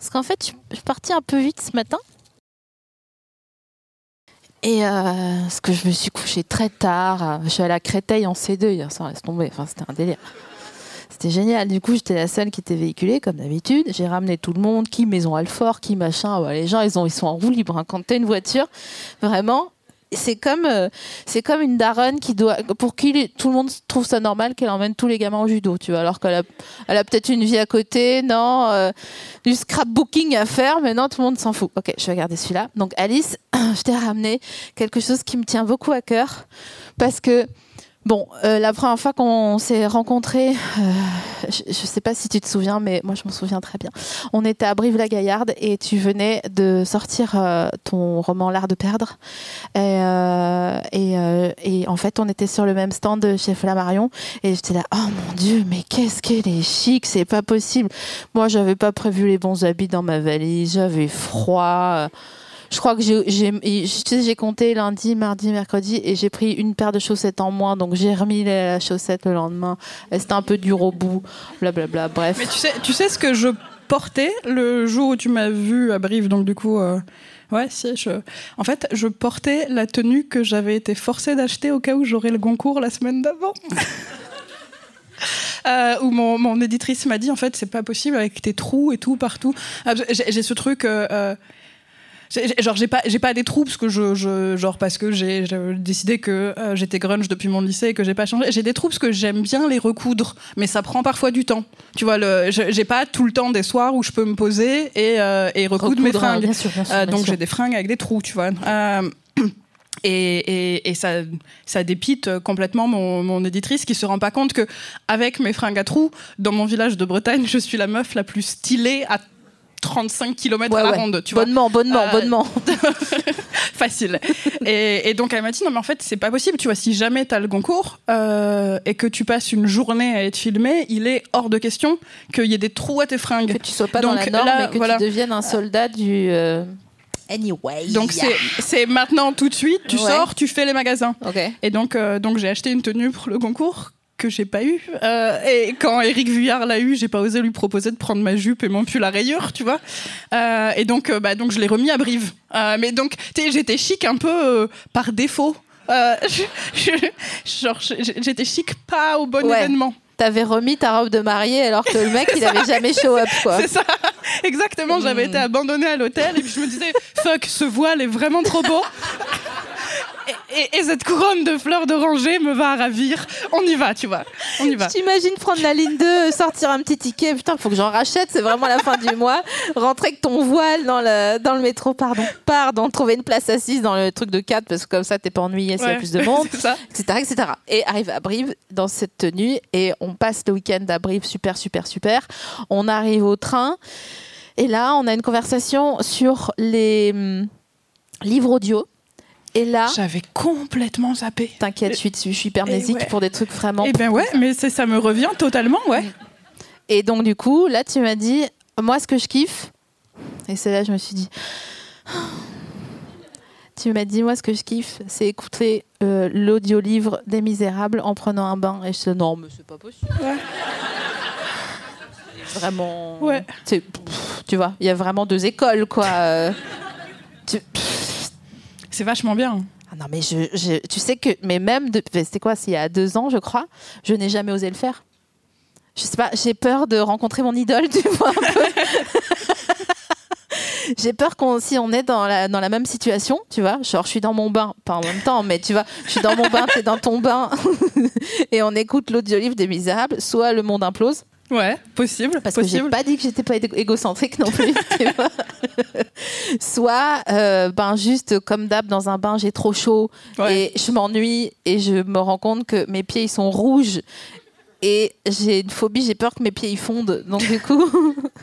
[SPEAKER 1] Parce qu'en fait, je suis partie un peu vite ce matin. Et euh, parce que je me suis couchée très tard. Je suis allée à Créteil en C2 hier soir, laisse tomber. C'était un délire. C'était génial. Du coup, j'étais la seule qui était véhiculée, comme d'habitude. J'ai ramené tout le monde, qui maison Alfort, qui machin. Les gens, ils sont en roue libre. hein. Quand t'as une voiture, vraiment, c'est comme, euh, c'est comme une daronne qui doit, pour qui tout le monde trouve ça normal qu'elle emmène tous les gamins au judo, tu vois, alors qu'elle a, elle a peut-être une vie à côté, non, euh, du scrapbooking à faire, mais non, tout le monde s'en fout. Ok, je vais regarder celui-là. Donc Alice, je t'ai ramené quelque chose qui me tient beaucoup à cœur, parce que Bon, euh, la première fois qu'on s'est rencontrés, euh, je ne sais pas si tu te souviens, mais moi je me souviens très bien. On était à Brive-la-Gaillarde et tu venais de sortir euh, ton roman L'art de perdre. Et, et, euh, et en fait, on était sur le même stand chez Flammarion et j'étais là, oh mon Dieu, mais qu'est-ce qu'elle est chic, c'est pas possible. Moi, j'avais pas prévu les bons habits dans ma valise, j'avais froid. Je crois que j'ai, compté lundi, mardi, mercredi et j'ai pris une paire de chaussettes en moins, donc j'ai remis la chaussette le lendemain. C'était un peu dur au bout, blablabla. Bref.
[SPEAKER 2] Mais tu sais, tu sais ce que je portais le jour où tu m'as vu à Brive, donc du coup. euh, Ouais, si, je... En fait, je portais la tenue que j'avais été forcée d'acheter au cas où j'aurais le Goncourt la semaine d'avant. Euh, où mon, mon éditrice m'a dit en fait c'est pas possible avec tes trous et tout partout. Ah, J'ai ce truc euh, euh, genre j'ai pas j'ai pas des trous parce que je, je- genre parce que j'ai décidé que euh, j'étais grunge depuis mon lycée et que j'ai pas changé. J'ai des trous parce que j'aime bien les recoudre mais ça prend parfois du temps. Tu vois le j'ai pas tout le temps des soirs où je peux me poser et, euh, et recoudre, mes fringues.
[SPEAKER 1] bien sûr, bien sûr,
[SPEAKER 2] Euh,
[SPEAKER 1] bien
[SPEAKER 2] donc j'ai des fringues avec des trous tu vois. Et, et, et ça, ça dépite complètement mon, mon éditrice qui se rend pas compte que avec mes fringues à trous, dans mon village de Bretagne, je suis la meuf la plus stylée à 35 km
[SPEAKER 1] Ouais,
[SPEAKER 2] à la
[SPEAKER 1] ouais.
[SPEAKER 2] ronde, tu vois.
[SPEAKER 1] bonnement, bonnement,
[SPEAKER 2] Euh,
[SPEAKER 1] bonnement.
[SPEAKER 2] Facile. Et, et donc elle m'a dit non mais en fait c'est pas possible, tu vois, si jamais t'as le Goncourt euh, et que tu passes une journée à être filmé, il est hors de question qu'il y ait des trous à tes fringues.
[SPEAKER 1] Que tu sois pas dans la norme
[SPEAKER 2] là,
[SPEAKER 1] et que
[SPEAKER 2] voilà.
[SPEAKER 1] tu deviennes un soldat du. euh, Anyway.
[SPEAKER 2] Donc c'est c'est maintenant tout de suite, tu
[SPEAKER 1] Ouais.
[SPEAKER 2] sors, tu fais les magasins.
[SPEAKER 1] Ok.
[SPEAKER 2] Et donc, euh, donc j'ai acheté une tenue pour le concours que j'ai pas eu. Euh, et quand Eric Vuillard l'a eu, j'ai pas osé lui proposer de prendre ma jupe et mon pull à rayures, tu vois. Euh, et donc, euh, bah, donc je l'ai remis à Brive. Euh, mais donc, j'étais chic un peu par défaut. Genre, j'étais chic pas au bon
[SPEAKER 1] Ouais.
[SPEAKER 2] événement.
[SPEAKER 1] T'avais remis ta robe de mariée alors que le mec, il avait jamais show up, quoi.
[SPEAKER 2] C'est ça. Exactement, j'avais été abandonnée à l'hôtel et puis je me disais, fuck, ce voile est vraiment trop beau. Et, et cette couronne de fleurs d'oranger me va ravir. On y va, tu vois. On y va.
[SPEAKER 1] T'imagines prendre la ligne 2, sortir un petit ticket, putain, faut que j'en rachète, c'est vraiment la fin du mois. Rentrer avec ton voile dans le, dans le métro, pardon, pardon, trouver une place assise dans le truc de 4 parce que comme ça t'es pas ennuyé s'il y a plus de monde,
[SPEAKER 2] c'est ça.
[SPEAKER 1] etc., etc. Et arrive à Brive dans cette tenue et on passe le week-end à Brive, super, super, super. On arrive au train et là on a une conversation sur les hum, livres audio. Et là,
[SPEAKER 2] J'avais complètement zappé.
[SPEAKER 1] t'inquiète, je je suis hypermnésique
[SPEAKER 2] ouais.
[SPEAKER 1] pour des trucs vraiment
[SPEAKER 2] Eh ben ouais, mais ça me revient totalement, ouais.
[SPEAKER 1] Et donc, du coup, là, tu m'as dit, moi, ce que je kiffe, et c'est là que je me suis dit, tu m'as dit, moi, ce que je kiffe, c'est écouter euh, l'audio-livre des Misérables en prenant un bain. Et je dis, non, mais c'est pas possible.
[SPEAKER 2] Ouais.
[SPEAKER 1] Vraiment.
[SPEAKER 2] Ouais.
[SPEAKER 1] pff, Tu vois, il y a vraiment deux écoles, quoi. Euh, tu- pff,
[SPEAKER 2] C'est vachement bien.
[SPEAKER 1] ah non, mais je, tu sais que, mais même, c'était quoi, c'est il y a deux ans, je crois, je n'ai jamais osé le faire. Je sais pas, j'ai peur de rencontrer mon idole, tu vois j'ai peur qu'on, si on est dans la, dans la même situation, tu vois, genre je suis dans mon bain, pas en même temps, mais tu vois, je suis dans mon bain, t'es dans ton bain, et on écoute l'audiolivre des Misérables, soit le monde implose,
[SPEAKER 2] Ouais, possible.
[SPEAKER 1] parce que j'ai
[SPEAKER 2] possible.
[SPEAKER 1] pas dit que j'étais pas égo- égocentrique non plus. Soit, euh, ben juste comme d'hab dans un bain, j'ai trop chaud
[SPEAKER 2] Ouais.
[SPEAKER 1] et je m'ennuie et je me rends compte que mes pieds ils sont rouges et j'ai une phobie, j'ai peur que mes pieds ils fondent. Donc du coup,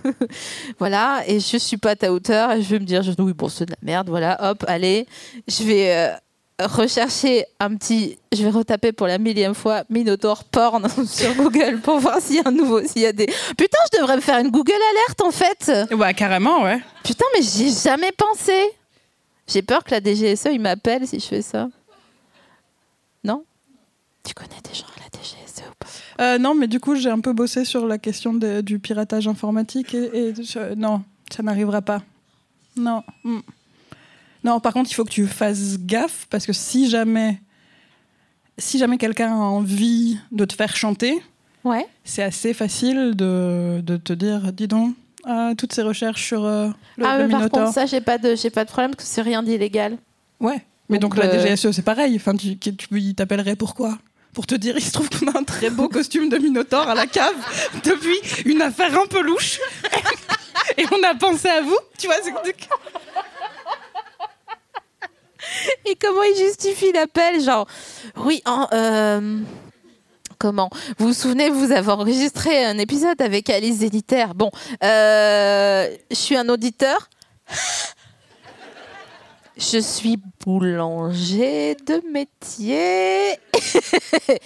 [SPEAKER 1] voilà. Et je suis pas à ta hauteur et je vais me dire, je- oui bon c'est de la merde. Voilà, hop, allez, je vais. euh, rechercher un petit, je vais retaper pour la millième fois Minotaur porn sur Google pour voir s'il y a un nouveau, s'il y a des. Putain, je devrais me faire une Google alerte en fait.
[SPEAKER 2] Ouais, carrément, ouais.
[SPEAKER 1] Putain, mais j'y ai jamais pensé. J'ai peur que la DGSE il m'appelle si je fais ça. Non? Tu connais des gens à la DGSE ou pas?
[SPEAKER 2] Euh, non, mais du coup, j'ai un peu bossé sur la question de- du piratage informatique et, et je- non, ça n'arrivera pas. Non. Mm. Non, par contre, il faut que tu fasses gaffe parce que si jamais, si jamais quelqu'un a envie de te faire chanter,
[SPEAKER 1] Ouais.
[SPEAKER 2] c'est assez facile de, de te dire, dis donc, ah, toutes ces recherches sur euh, le,
[SPEAKER 1] ah,
[SPEAKER 2] le
[SPEAKER 1] mais par contre, ça, j'ai pas de, j'ai pas de problème parce que c'est rien d'illégal.
[SPEAKER 2] Ouais. Mais
[SPEAKER 1] Donc,
[SPEAKER 2] donc, la
[SPEAKER 1] euh,
[SPEAKER 2] DGSE, c'est pareil. Enfin, tu, tu, t'appellerait pourquoi Pour te dire, il se trouve qu'on a un très beau costume de Minotaure à la cave depuis une affaire un peu louche. Et on a pensé à vous. Tu vois, c'est
[SPEAKER 1] Et comment il justifie l'appel Genre, oui, euh, comment? Vous vous souvenez, vous avez enregistré un épisode avec Alice Zélitaire. Bon, euh, je suis un auditeur. Je suis boulanger de métier.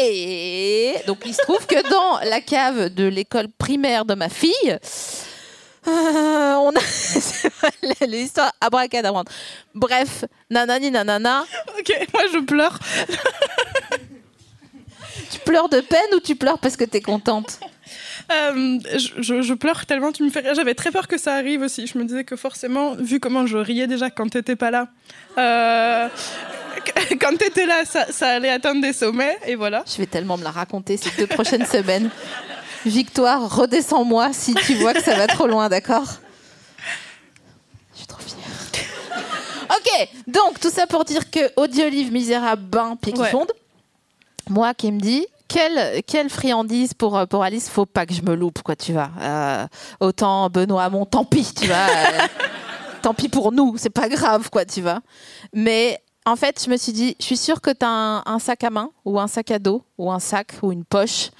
[SPEAKER 1] Et donc, il se trouve que dans la cave de l'école primaire de ma fille, euh, on a c'est pas l'histoire abracadabrante. Bref, nanani nanana,
[SPEAKER 2] Ok, moi je pleure.
[SPEAKER 1] tu pleures de peine ou tu pleures parce que t'es contente?
[SPEAKER 2] Euh, je, je- je pleure tellement tu me fais rire. J'avais très peur que ça arrive aussi. Je me disais que forcément, vu comment je riais déjà quand t'étais pas là, euh, quand t'étais là, ça, ça allait atteindre des sommets. Et voilà.
[SPEAKER 1] Je vais tellement me la raconter ces deux prochaines semaines. Victoire, redescends-moi si tu vois que ça va trop loin, d'accord? Je suis trop fière. Ok, donc tout ça pour dire que audio-livre misérable, bain, pied qui
[SPEAKER 2] Ouais.
[SPEAKER 1] Moi qui me dis, quelle, quelle friandise pour, euh, pour Alice, faut pas que je me loupe, quoi, tu vois. Euh, autant Benoît Hamon, tant pis, tu vois. euh, tant pis pour nous, c'est pas grave, quoi, tu vois. Mais en fait, je me suis dit, je suis sûre que tu as un, un sac à main, ou un sac à dos, ou un sac, ou une poche.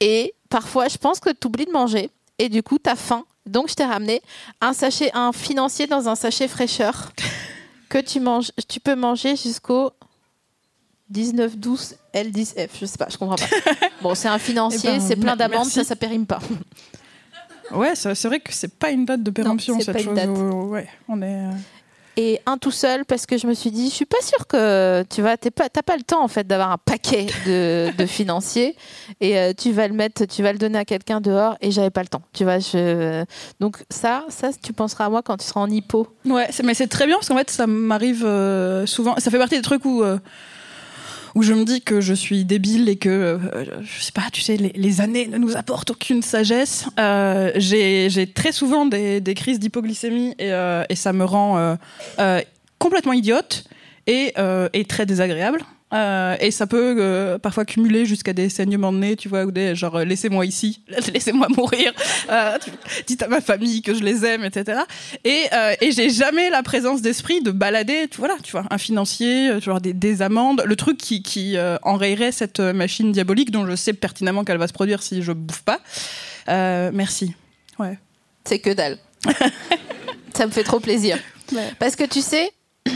[SPEAKER 1] Et parfois, je pense que tu oublies de manger. Et du coup, tu as faim. Donc, je t'ai ramené un sachet, un financier dans un sachet fraîcheur que tu, manges, tu peux manger jusqu'au 19-12 L10F. Je sais pas, je comprends pas. Bon, c'est un financier,
[SPEAKER 2] Eh ben,
[SPEAKER 1] c'est plein
[SPEAKER 2] merci.
[SPEAKER 1] ça, ça périme pas.
[SPEAKER 2] Ouais, c'est vrai que c'est pas une date de péremption, cette
[SPEAKER 1] pas une
[SPEAKER 2] chose.
[SPEAKER 1] date.
[SPEAKER 2] où- ouais, on est.
[SPEAKER 1] et un tout seul parce que je me suis dit, je suis pas sûre que tu vas, t'es pas, t'as pas le temps en fait d'avoir un paquet de, de financiers et euh, tu vas le mettre, tu vas le donner à quelqu'un dehors et j'avais pas le temps. Tu vois, je, donc ça, ça, tu penseras à moi quand tu seras en hippo.
[SPEAKER 2] Ouais, c'est- mais c'est très bien parce qu'en fait, ça m'arrive euh, souvent. Ça fait partie des trucs où. euh, où je me dis que je suis débile et que, euh, je sais pas, tu sais, les, années ne nous apportent aucune sagesse. Euh, J'ai très souvent des, crises d'hypoglycémie et, euh, et ça me rend complètement idiote et très désagréable. Euh, et ça peut euh, parfois cumuler jusqu'à des saignements de nez, tu vois, ou des genre euh, laissez-moi ici, laissez-moi mourir, dites à ma famille que je les aime, etc. Et, et j'ai jamais la présence d'esprit de balader, tu, voilà, tu vois, un financier, genre des, des amendes, le truc qui, qui enrayerait cette machine diabolique dont je sais pertinemment qu'elle va se produire si je bouffe pas. Merci. Ouais.
[SPEAKER 1] C'est que dalle. ça me fait trop plaisir.
[SPEAKER 2] Ouais.
[SPEAKER 1] Parce que tu sais,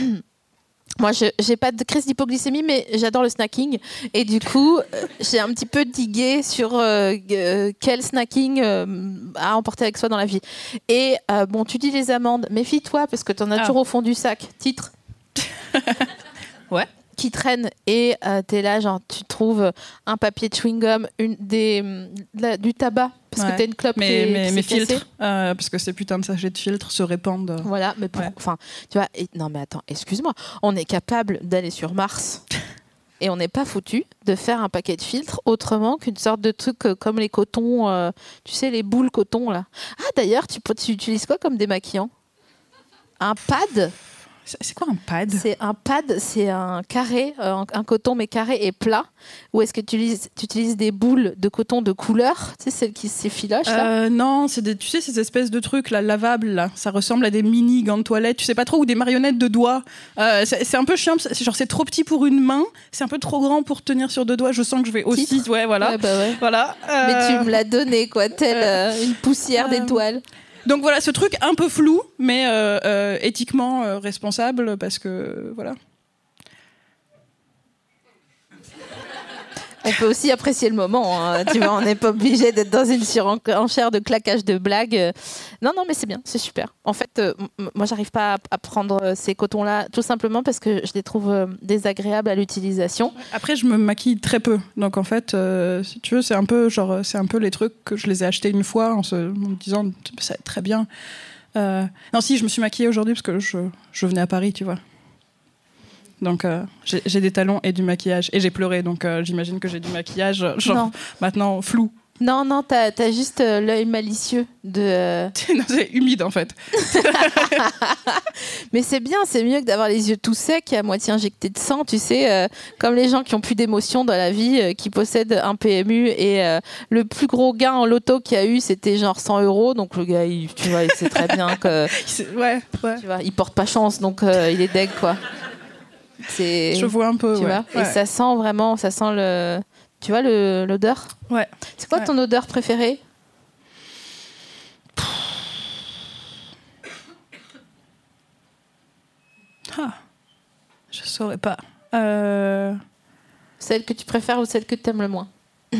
[SPEAKER 1] moi, je j'ai pas de crise d'hypoglycémie, mais j'adore le snacking. Et du coup, euh, j'ai un petit peu digué sur euh, euh, quel snacking euh, à emporter avec soi dans la vie. Et euh, bon, tu dis les amandes, méfie-toi parce que tu en as
[SPEAKER 2] Ah.
[SPEAKER 1] toujours au fond du sac. Titre.
[SPEAKER 2] Ouais.
[SPEAKER 1] Qui traîne et euh, t'es là, genre, tu trouves un papier de chewing-gum, une, des, de la- du tabac, parce
[SPEAKER 2] Ouais.
[SPEAKER 1] que t'as une clope qui
[SPEAKER 2] Mais,
[SPEAKER 1] est-
[SPEAKER 2] mais,
[SPEAKER 1] qui
[SPEAKER 2] mes
[SPEAKER 1] s'est cassée.
[SPEAKER 2] filtres, euh, parce que ces putains de sachets de filtres se répandent.
[SPEAKER 1] Voilà, mais pour-
[SPEAKER 2] Ouais.
[SPEAKER 1] enfin, tu vois, et- non mais attends, excuse-moi, on est capable d'aller sur Mars et on n'est pas foutu de faire un paquet de filtres autrement qu'une sorte de truc euh, comme les cotons, euh, tu sais, les boules coton là. Ah d'ailleurs, tu, tu utilises quoi comme démaquillant? Un pad?
[SPEAKER 2] C'est quoi un pad?
[SPEAKER 1] C'est un pad, c'est un carré, euh, un un coton mais carré et plat. Ou est-ce que tu utilises, tu utilises des boules de coton de couleur, tu sais, celles qui s'effilochent là?
[SPEAKER 2] Euh, non, c'est des, tu sais ces espèces de trucs là lavables là, ça ressemble à des mini gants de toilette, tu sais pas trop ou des marionnettes de doigts. Euh, c'est un peu chiant, c'est genre c'est trop petit pour une main, c'est un peu trop grand pour tenir sur deux doigts. Je sens que je vais aussi,
[SPEAKER 1] Titre.
[SPEAKER 2] ouais voilà,
[SPEAKER 1] Ouais, bah ouais.
[SPEAKER 2] voilà.
[SPEAKER 1] Mais
[SPEAKER 2] Euh,
[SPEAKER 1] tu me l'as donné, quoi, telle euh, une poussière
[SPEAKER 2] euh,
[SPEAKER 1] d'étoiles.
[SPEAKER 2] Donc voilà, ce truc un peu flou, mais euh, euh, éthiquement euh, responsable parce que voilà.
[SPEAKER 1] On peut aussi apprécier le moment. hein. Tu vois, on n'est pas obligé d'être dans une surenchère de claquage de blagues. Non, non, mais c'est bien, c'est super. En fait, euh, moi, j'arrive pas à, prendre euh, ces cotons-là, tout simplement parce que je les trouve euh, désagréables à l'utilisation.
[SPEAKER 2] Après, je me maquille très peu, donc en fait, si tu veux, c'est un peu genre, c'est un peu les trucs que je les ai achetés une fois en, se, me disant ça va être très bien. Non, si, je me suis maquillée aujourd'hui parce que je, je venais à Paris, tu vois. Donc euh, j'ai des talons et du maquillage et j'ai pleuré, donc euh, j'imagine que j'ai du maquillage euh, genre
[SPEAKER 1] Non.
[SPEAKER 2] maintenant flou.
[SPEAKER 1] Non, non, t'as as juste l'œil malicieux de.
[SPEAKER 2] c'est humide en fait.
[SPEAKER 1] Mais c'est bien, c'est mieux que d'avoir les yeux tout secs et à moitié injectés de sang, tu sais, euh, comme les gens qui ont plus d'émotions dans la vie, euh, qui possèdent un PMU et euh, le plus gros gain en loto qu'il y a eu, c'était genre 100 euros. Donc le gars, il, tu vois, il sait très bien que
[SPEAKER 2] Ouais, ouais.
[SPEAKER 1] tu vois, il porte pas chance, donc il est deg quoi. C'est,
[SPEAKER 2] Je vois un peu.
[SPEAKER 1] tu
[SPEAKER 2] ouais.
[SPEAKER 1] vois, et ça sent vraiment, ça sent le, tu vois le- l'odeur.
[SPEAKER 2] Ouais.
[SPEAKER 1] C'est quoi ton odeur préférée?
[SPEAKER 2] Ah, je saurais pas. Euh,
[SPEAKER 1] Celle que tu préfères ou celle que tu aimes le moins?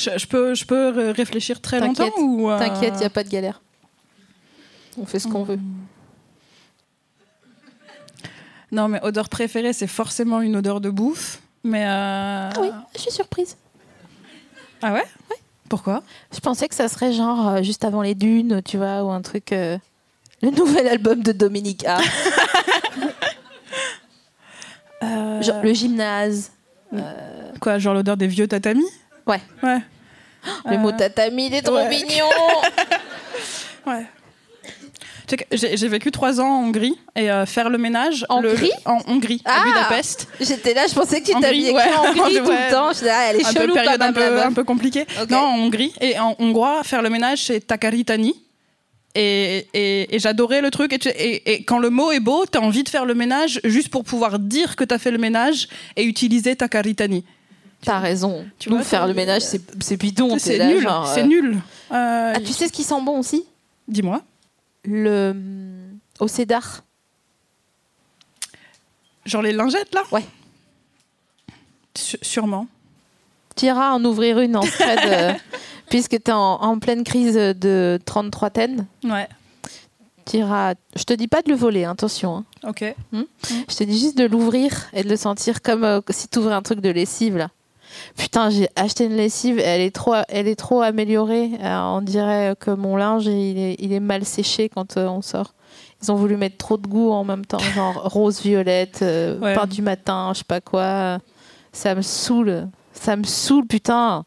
[SPEAKER 2] je, je peux, je peux ré- réfléchir très longtemps ou euh,
[SPEAKER 1] T'inquiète, il y a pas de galère. On fait ce qu'on veut.
[SPEAKER 2] Non, mais odeur préférée, c'est forcément une odeur de bouffe. Mais euh,
[SPEAKER 1] Ah oui, je suis surprise.
[SPEAKER 2] Ah ouais? Pourquoi?
[SPEAKER 1] Je pensais que ça serait genre euh, juste avant les dunes, tu vois, ou un truc. euh, le nouvel album de Dominique A. Genre le gymnase.
[SPEAKER 2] Quoi, genre l'odeur des vieux tatamis?
[SPEAKER 1] Ouais.
[SPEAKER 2] Ouais.
[SPEAKER 1] Le mot tatami, il est trop
[SPEAKER 2] ouais.
[SPEAKER 1] mignon.
[SPEAKER 2] Ouais. J'ai vécu trois ans en Hongrie et euh, faire le ménage.
[SPEAKER 1] En
[SPEAKER 2] le-
[SPEAKER 1] Hongrie
[SPEAKER 2] En Hongrie, à
[SPEAKER 1] Ah
[SPEAKER 2] Budapest.
[SPEAKER 1] J'étais là, je pensais que tu
[SPEAKER 2] Hongrie,
[SPEAKER 1] t'habillais
[SPEAKER 2] ouais.
[SPEAKER 1] en gris tout
[SPEAKER 2] Ouais.
[SPEAKER 1] le temps. Je disais, ah, elle est
[SPEAKER 2] un peu
[SPEAKER 1] chelou,
[SPEAKER 2] période
[SPEAKER 1] pas
[SPEAKER 2] un peu, un peu compliquée. Non, en Hongrie. Et en hongrois, faire le ménage, c'est takaritani. Et, et, et j'adorais le truc. Et, tu- et- et quand le mot est beau, t'as envie de faire le ménage juste pour pouvoir dire que t'as fait le ménage et utiliser takaritani.
[SPEAKER 1] T'as raison.
[SPEAKER 2] Tu
[SPEAKER 1] Nous,
[SPEAKER 2] vois,
[SPEAKER 1] faire le ménage, c'est c'est bidon.
[SPEAKER 2] C'est nul. C'est
[SPEAKER 1] euh,
[SPEAKER 2] nul. Euh,
[SPEAKER 1] Ah, tu sais ce qui sent bon aussi?
[SPEAKER 2] Dis-moi.
[SPEAKER 1] Le. Au cédar.
[SPEAKER 2] Genre les lingettes, là?
[SPEAKER 1] Ouais.
[SPEAKER 2] Sûrement.
[SPEAKER 1] Tu iras en ouvrir une en spread, euh, puisque t'es en, en pleine crise de 33 ten.
[SPEAKER 2] Ouais.
[SPEAKER 1] Tu iras. Je te dis pas de le voler, attention. hein.
[SPEAKER 2] Ok.
[SPEAKER 1] Je te dis juste de l'ouvrir et de le sentir comme euh, si tu ouvrais un truc de lessive là. Putain, j'ai acheté une lessive, elle est trop, elle est trop améliorée. Alors, on dirait que mon linge, il est, il est mal séché quand euh, on sort. Ils ont voulu mettre trop de goût en même temps, genre rose, violette, euh,
[SPEAKER 2] Ouais.
[SPEAKER 1] pain du matin, je sais pas quoi. Ça me saoule. Ça me saoule, putain.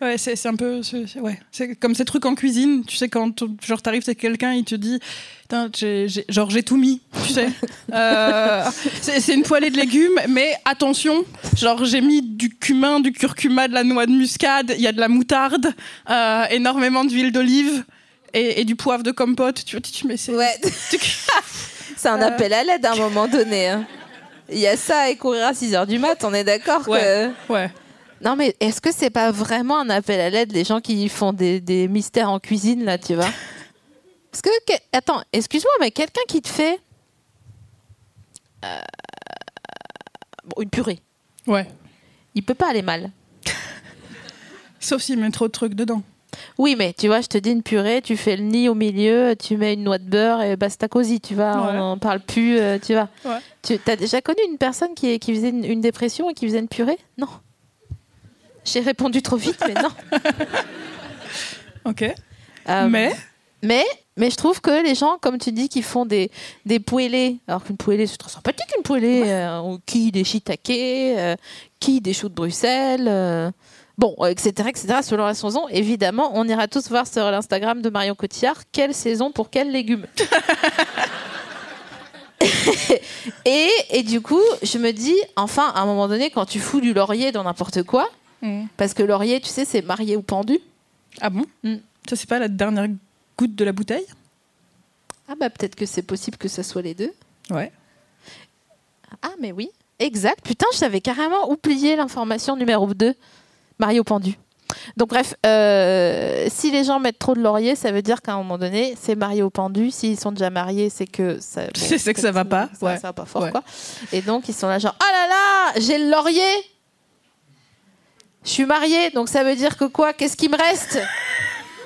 [SPEAKER 2] Ouais, c'est un peu. C'est c'est- ouais. C'est comme ces trucs en cuisine. Tu sais, quand genre t'arrives, c'est quelqu'un, il te dit j'ai- genre j'ai tout mis, tu sais. Euh, c'est c'est une poêlée de légumes, mais attention, genre j'ai mis du cumin, du curcuma, de la noix de muscade, il y a de la moutarde, euh, énormément d'huile d'olive et, et du poivre de compote. Tu tu c'est.
[SPEAKER 1] Ouais. C'est un
[SPEAKER 2] Euh.
[SPEAKER 1] appel à l'aide à un moment donné. hein. Il y a ça et courir à 6h du mat, on est d'accord
[SPEAKER 2] Ouais.
[SPEAKER 1] que...
[SPEAKER 2] Ouais.
[SPEAKER 1] Non mais est-ce que c'est pas vraiment un appel à l'aide les gens qui font des, des mystères en cuisine là, tu vois? Parce que, que- attends, excuse-moi, mais quelqu'un qui te fait euh, bon, une purée,
[SPEAKER 2] Ouais.
[SPEAKER 1] Il peut pas aller mal.
[SPEAKER 2] Sauf s'il met trop de trucs dedans.
[SPEAKER 1] Oui, mais tu vois, je te dis une purée, tu fais le nid au milieu, tu mets une noix de beurre et basta cosy, tu vois,
[SPEAKER 2] Ouais.
[SPEAKER 1] on n'en parle plus, euh, tu vois.
[SPEAKER 2] Ouais.
[SPEAKER 1] Tu as déjà connu une personne qui, qui faisait une, une dépression et qui faisait une purée? Non. J'ai répondu trop vite, mais non.
[SPEAKER 2] Ok.
[SPEAKER 1] Euh,
[SPEAKER 2] mais?
[SPEAKER 1] Mais, mais je trouve que les gens, comme tu dis, qui font des, des poêlées, alors qu'une poêlée, c'est trop sympathique, une poêlée, euh, ou qui des shiitake, euh, qui des choux de Bruxelles, euh, bon, euh, etc., etc., selon la saison. Évidemment, on ira tous voir sur l'Instagram de Marion Cotillard quelle saison pour quels légumes. et, et du coup, je me dis, enfin, à un moment donné, quand tu fous du laurier dans n'importe quoi,
[SPEAKER 2] Hmm.
[SPEAKER 1] parce que laurier, tu sais, c'est marié ou pendu.
[SPEAKER 2] Ah bon?
[SPEAKER 1] Mm.
[SPEAKER 2] Ça, c'est pas la dernière goutte de la bouteille
[SPEAKER 1] Ah bah peut-être que c'est possible que ça soit les deux.
[SPEAKER 2] Ouais.
[SPEAKER 1] Ah, mais oui, exact. Putain, je t'avais carrément oublié l'information numéro 2. Mario pendu. Donc, bref, euh, si les gens mettent trop de laurier, ça veut dire qu'à un moment donné, c'est Mario pendu. S'ils sont déjà mariés, c'est que ça.
[SPEAKER 2] C'est- c'est que ça va pas,
[SPEAKER 1] Ça,
[SPEAKER 2] ouais.
[SPEAKER 1] ça va pas fort,
[SPEAKER 2] Ouais.
[SPEAKER 1] quoi. Et donc, ils sont là, genre, oh là là, j'ai le laurier. Je suis mariée, donc ça veut dire que quoi? Qu'est-ce qui me reste?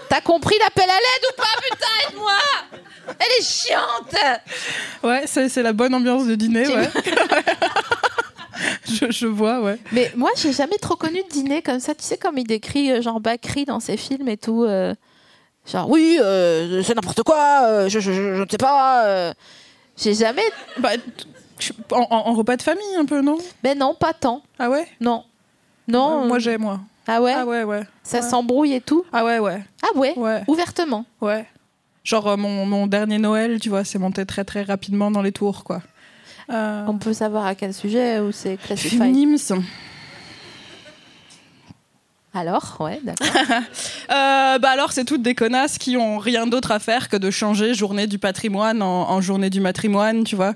[SPEAKER 1] T'as compris l'appel à l'aide ou pas Putain, aide-moi Elle est chiante
[SPEAKER 2] Ouais, c'est c'est la bonne ambiance de dîner, ouais. je, je vois, ouais.
[SPEAKER 1] Mais moi, j'ai jamais trop connu de dîner comme ça. Tu sais, comme il décrit euh, Jean Bacry dans ses films et tout. euh, genre, oui, euh, c'est n'importe quoi, euh, je, je, je- je ne sais pas. euh. J'ai jamais.
[SPEAKER 2] Bah, en, en- en repas de famille, un peu, non?
[SPEAKER 1] Mais non, pas tant.
[SPEAKER 2] Ah ouais?
[SPEAKER 1] Non. Non.
[SPEAKER 2] Euh, Moi, j'ai, moi.
[SPEAKER 1] Ah ouais,
[SPEAKER 2] Ah ouais, ouais.
[SPEAKER 1] Ça
[SPEAKER 2] ouais.
[SPEAKER 1] s'embrouille et tout?
[SPEAKER 2] Ah ouais, ouais.
[SPEAKER 1] Ah ouais,
[SPEAKER 2] Ouais,
[SPEAKER 1] Ouvertement?
[SPEAKER 2] ouais. Genre, euh, mon, mon dernier Noël, tu vois, c'est monté très, très rapidement dans les tours, quoi. Euh,
[SPEAKER 1] On peut savoir à quel sujet ou c'est classified?
[SPEAKER 2] Finims.
[SPEAKER 1] Alors, ouais, d'accord.
[SPEAKER 2] Euh, bah alors, c'est toutes des connasses qui ont rien d'autre à faire que de changer journée du patrimoine en, en journée du matrimoine, tu vois.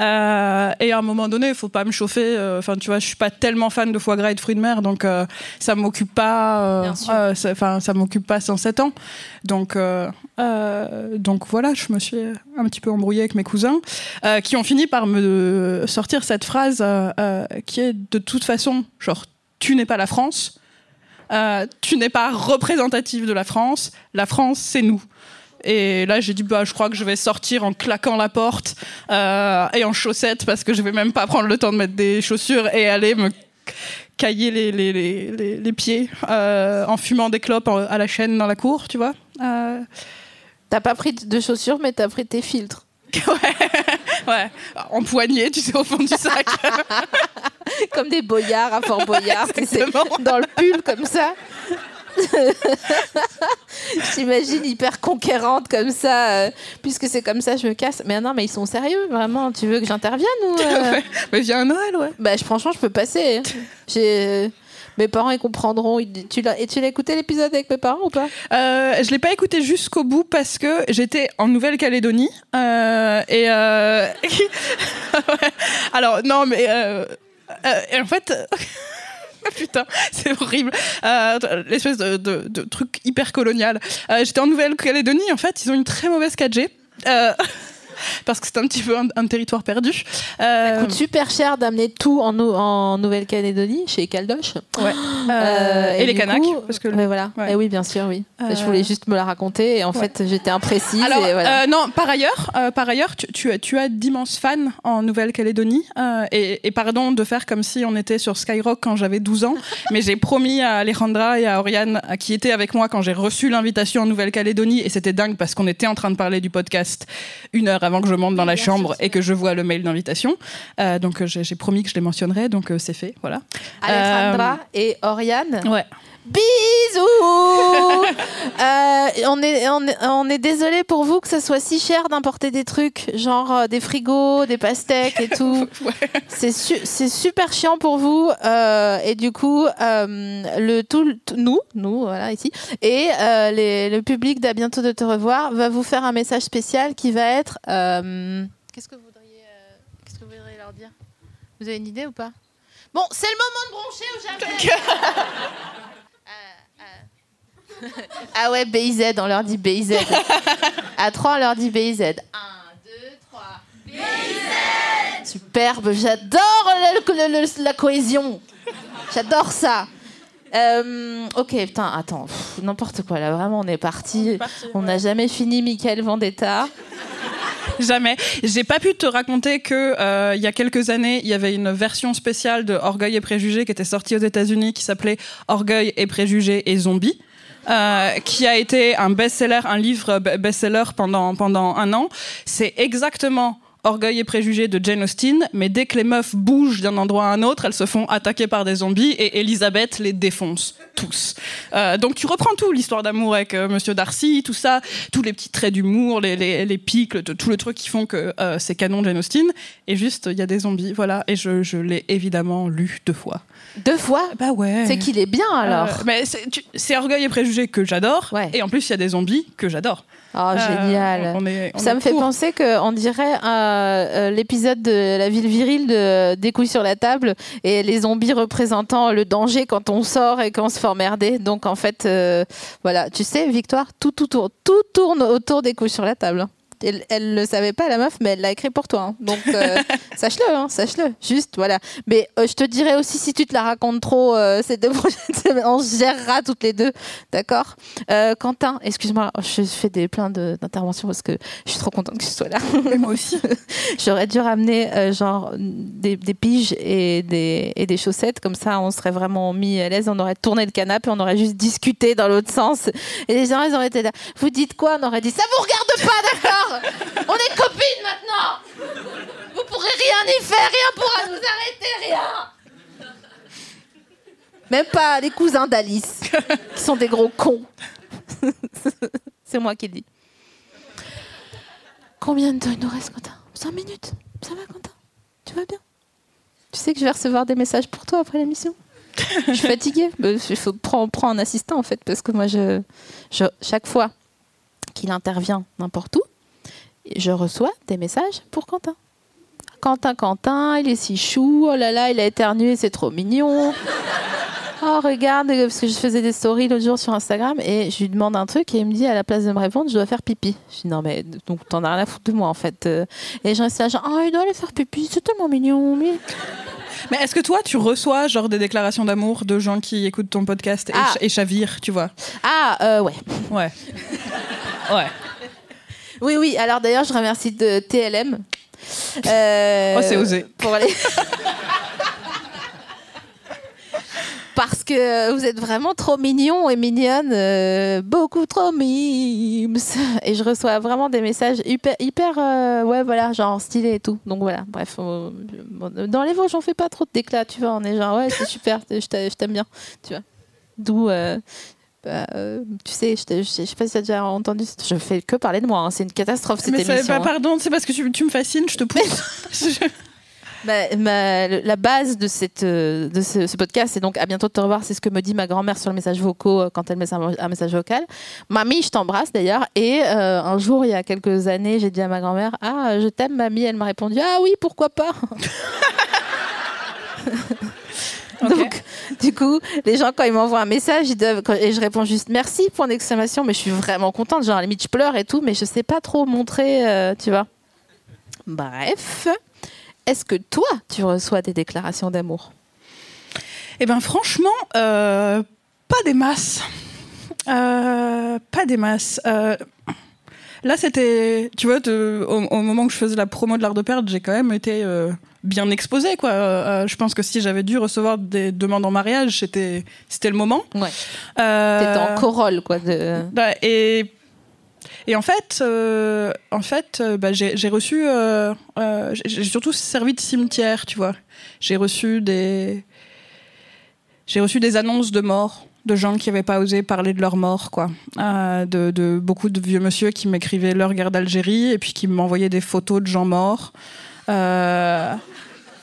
[SPEAKER 2] Euh, et à un moment donné, il faut pas me chauffer. euh, Enfin, tu vois, je suis pas tellement fan de foie gras et de fruits de mer, donc ça m'occupe pas. Enfin, ça m'occupe pas 107 ans. Donc, donc voilà, je me suis un petit peu embrouillée avec mes cousins, qui ont fini par me sortir cette phrase qui est de toute façon, genre, tu n'es pas la France. Euh, tu n'es pas représentative de la France. La France, c'est nous. Et là, j'ai dit, bah, je crois que je vais sortir en claquant la porte euh, et en chaussettes parce que je vais même pas prendre le temps de mettre des chaussures et aller me cailler les, les, les, les- pieds euh, en fumant des clopes à la chaîne dans la cour, tu vois. Euh,
[SPEAKER 1] T'as pas pris de chaussures, mais t'as pris tes filtres.
[SPEAKER 2] ouais, en poignée, tu sais, au fond du sac.
[SPEAKER 1] Comme des boyards à Fort Boyard, dans le pull comme ça. J'imagine hyper conquérante comme ça, euh, puisque c'est comme ça je me casse. Mais non, mais ils sont sérieux, vraiment. Tu veux que j'intervienne ou euh,
[SPEAKER 2] Mais viens à Noël, ouais.
[SPEAKER 1] Bah, je- franchement, je peux passer. J'ai mes parents ils comprendront. Tu l'as et tu l'as écouté l'épisode avec mes parents ou pas?
[SPEAKER 2] Euh, je l'ai pas écouté jusqu'au bout parce que j'étais en Nouvelle-Calédonie euh, et euh, alors non mais euh, en fait putain c'est horrible. Euh, l'espèce de, de- truc hyper colonial. J'étais en Nouvelle-Calédonie en fait ils ont une très mauvaise 4G Euh, parce que c'est un petit peu un, un territoire perdu.
[SPEAKER 1] Ça
[SPEAKER 2] Euh,
[SPEAKER 1] coûte super cher d'amener tout en, Nou- en Nouvelle-Calédonie, chez Caldoche.
[SPEAKER 2] ouais.
[SPEAKER 1] Euh,
[SPEAKER 2] Euh, et, les
[SPEAKER 1] du
[SPEAKER 2] Kanaks, parce que
[SPEAKER 1] voilà.
[SPEAKER 2] Ouais.
[SPEAKER 1] Eh oui, bien sûr, oui.
[SPEAKER 2] Euh,
[SPEAKER 1] Je voulais juste me la raconter et en fait, j'étais imprécise.
[SPEAKER 2] Alors,
[SPEAKER 1] et voilà.
[SPEAKER 2] non, par ailleurs, par ailleurs, tu, tu as, tu as d'immenses fans en Nouvelle-Calédonie. et, et pardon de faire comme si on était sur Skyrock quand j'avais 12 ans, mais j'ai promis à Alejandra et à Oriane, qui étaient avec moi quand j'ai reçu l'invitation en Nouvelle-Calédonie, et c'était dingue parce qu'on était en train de parler du podcast une heure avant que je monte dans la chambre et que je vois le mail d'invitation. Euh, donc euh, j'ai promis que je les mentionnerai, donc euh, c'est fait, voilà.
[SPEAKER 1] Alejandra et Oriane.
[SPEAKER 2] Ouais.
[SPEAKER 1] Bisous. Euh, on, est, on, est, on est désolé pour vous que ça soit si cher d'importer des trucs, genre euh, des frigos, des pastèques et tout. C'est su- c'est super chiant pour vous. euh, et du coup, euh, le, tout, nous, nous, voilà, ici, et euh, les- le public d'À bientôt de te revoir va vous faire un message spécial qui va être... euh, Qu'est-ce que vous voudriez, euh, qu'est-ce que vous voudriez leur dire? Vous avez une idée ou pas? Bon, c'est le moment de broncher ou jamais Ah ouais, BIZ, on leur dit BIZ. À 3, on leur dit BIZ. 1, 2, 3. BIZ Superbe, j'adore la cohésion. J'adore ça. Euh, ok, putain, attends, n'importe quoi là, vraiment, on est parti. On n'a jamais fini Michael Vendetta.
[SPEAKER 2] Jamais. J'ai pas pu te raconter que euh, il y a quelques années, il y avait une version spéciale de Orgueil et préjugés qui était sortie aux États-Unis qui s'appelait Orgueil et préjugés et zombies. Euh, qui a été un best-seller, un livre be- best-seller pendant, pendant un an. C'est exactement Orgueil et préjugés de Jane Austen, mais dès que les meufs bougent d'un endroit à un autre, elles se font attaquer par des zombies et Elisabeth les défonce tous. Euh, donc tu reprends tout, l'histoire d'amour avec euh, Monsieur Darcy, tout ça, tous les petits traits d'humour, les, les, les pics, le- tout le truc qui font que euh, c'est canon Jane Austen. Et juste, il y a des zombies, voilà. Et je, je l'ai évidemment lu deux fois.
[SPEAKER 1] Deux fois?
[SPEAKER 2] Bah ouais.
[SPEAKER 1] C'est qu'il est bien alors.
[SPEAKER 2] Euh, mais c'est Orgueil et préjugés que j'adore.
[SPEAKER 1] Ouais.
[SPEAKER 2] Et en plus, il y a des zombies que j'adore.
[SPEAKER 1] Oh, génial.
[SPEAKER 2] on est- on
[SPEAKER 1] Ça me fait penser qu'on dirait euh, euh, l'épisode de la ville virile de Des couilles sur la table et les zombies représentant le danger quand on sort et qu'on se fait emmerder. Donc en fait, euh, voilà, tu sais, Victoire, tout, tout, tourne, tout tourne autour des couilles sur la table. Elle, elle le savait pas, la meuf, mais elle l'a écrit pour toi. hein. Donc euh, sache-le, hein, sache-le. Juste, voilà. Mais euh, je te dirais aussi, si tu te la racontes trop euh, ces deux prochaines semaines, on se gérera toutes les deux. D'accord? Euh, Quentin, excuse-moi, je fais des, plein de- d'interventions parce que je suis trop contente que tu sois là.
[SPEAKER 2] Mais moi aussi.
[SPEAKER 1] J'aurais dû ramener genre des, des piges et des, et des chaussettes, comme ça on serait vraiment mis à l'aise, on aurait tourné le canapé, on aurait juste discuté dans l'autre sens. Et les gens ils auraient été là. Vous dites quoi? On aurait dit ça vous regarde pas, d'accord? On est copines maintenant Vous pourrez rien y faire, rien pourra nous arrêter, rien Même pas les cousins d'Alice, qui sont des gros cons. C'est moi qui le dis. Combien de temps il nous reste, Quentin? 5 minutes? Ça va, Quentin? Tu vas bien? Tu sais que je vais recevoir des messages pour toi après l'émission? Je suis fatiguée. Bah, Il faut prendre, prendre un assistant, en fait, parce que moi, je, je- chaque fois qu'il intervient n'importe où, je reçois des messages pour Quentin. Quentin, Quentin, il est si chou. Oh là là, il a éternué, c'est trop mignon. Oh, regarde, parce que je faisais des stories l'autre jour sur Instagram et je lui demande un truc et il me dit à la place de me répondre, je dois faire pipi. Je dis non, mais donc t'en as rien à foutre de moi en fait. Et gens sont là, genre, oh, il doit aller faire pipi, c'est tellement mignon. Mais...
[SPEAKER 2] Mais est-ce que toi, tu reçois genre des déclarations d'amour de gens qui écoutent ton podcast et,
[SPEAKER 1] Ah.
[SPEAKER 2] ch- et chavirent, tu vois?
[SPEAKER 1] Ah, euh, ouais.
[SPEAKER 2] Ouais. Ouais.
[SPEAKER 1] Oui, oui, alors d'ailleurs, je remercie de TLM. Euh,
[SPEAKER 2] Oh, c'est osé.
[SPEAKER 1] Pour les... Parce que vous êtes vraiment trop mignons et mignonnes, euh, beaucoup trop mimes. Et je reçois vraiment des messages hyper, hyper euh, ouais, voilà, genre stylé et tout. Donc voilà, bref. dans les Vosges, j'en fais pas trop de déclats, tu vois. On est genre, ouais, c'est super, je t'aime bien, tu vois. D'où. Euh, bah, euh, tu sais, je, sais je sais pas si tu as déjà entendu, je fais que parler de moi, hein, c'est une catastrophe cette
[SPEAKER 2] Mais
[SPEAKER 1] émission.
[SPEAKER 2] bah,
[SPEAKER 1] hein.
[SPEAKER 2] pardon, c'est parce que tu, tu me fascines, je te pousse. Je-
[SPEAKER 1] Ma- ma- le- la base de, cette, euh, de ce, ce podcast, c'est donc à bientôt de te revoir. C'est ce que me dit ma grand-mère sur le message vocaux euh, quand elle met un, un message vocal. Mamie, je t'embrasse d'ailleurs. Et euh, un jour, il y a quelques années, j'ai dit à ma grand-mère Ah, je t'aime, mamie. Elle m'a répondu Ah oui, pourquoi pas? Donc, du coup, les gens, quand ils m'envoient un message, ils doivent, quand- et je réponds juste merci, point d'exclamation, mais je suis vraiment contente. Genre, à la limite, je pleure et tout, mais je sais pas trop montrer, euh, tu vois. Bref, est-ce que toi, tu reçois des déclarations d'amour?
[SPEAKER 2] Eh ben franchement, euh, pas des masses. Euh, pas des masses. Là, c'était, tu vois, au, au moment où je faisais la promo de l'art de perdre, j'ai quand même été bien exposée, quoi. Euh, je pense que si j'avais dû recevoir des demandes en mariage, c'était, c'était le moment.
[SPEAKER 1] Ouais.
[SPEAKER 2] Euh,
[SPEAKER 1] T'étais en corolle, quoi. De...
[SPEAKER 2] bah, et, et en fait, euh, en fait euh, bah, j'ai reçu. euh, euh, j'ai- surtout servi de cimetière, tu vois. J'ai reçu des. J'ai reçu des annonces de mort de gens qui n'avaient pas osé parler de leur mort, quoi. Euh, de, de beaucoup de vieux monsieur qui m'écrivaient leur guerre d'Algérie et puis qui m'envoyaient des photos de gens morts. Euh,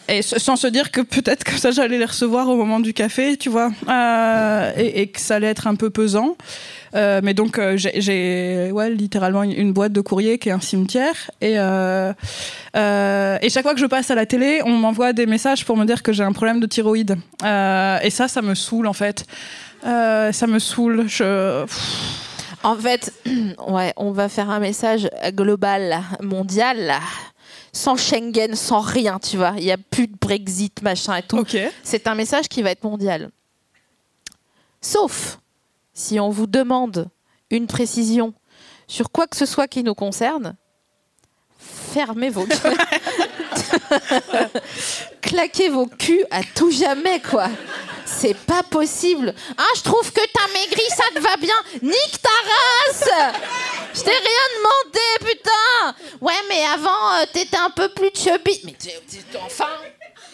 [SPEAKER 2] et sans se dire que peut-être que ça j'allais les recevoir au moment du café, tu vois, Euh, et, que ça allait être un peu pesant. Euh, mais donc euh, j'ai- ouais, littéralement une, boîte de courrier qui est un cimetière et euh, euh, et chaque fois que je passe à la télé, on m'envoie des messages pour me dire que j'ai un problème de thyroïde. Euh, et ça, ça me saoule en fait. Ça me saoule. Je...
[SPEAKER 1] En fait, ouais, on va faire un message global, mondial, sans Schengen, sans rien, tu vois. Il n'y a plus de Brexit, machin et tout. C'est un message qui va être mondial. Sauf si on vous demande une précision sur quoi que ce soit qui nous concerne, fermez vos. Claquez vos culs à tout jamais, quoi. C'est pas possible. Ah, je trouve que t'as maigri, ça te va bien. Nique ta race Je t'ai rien demandé, putain Ouais, mais avant, euh, t'étais un peu plus chubby. Mais tu- tu- enfin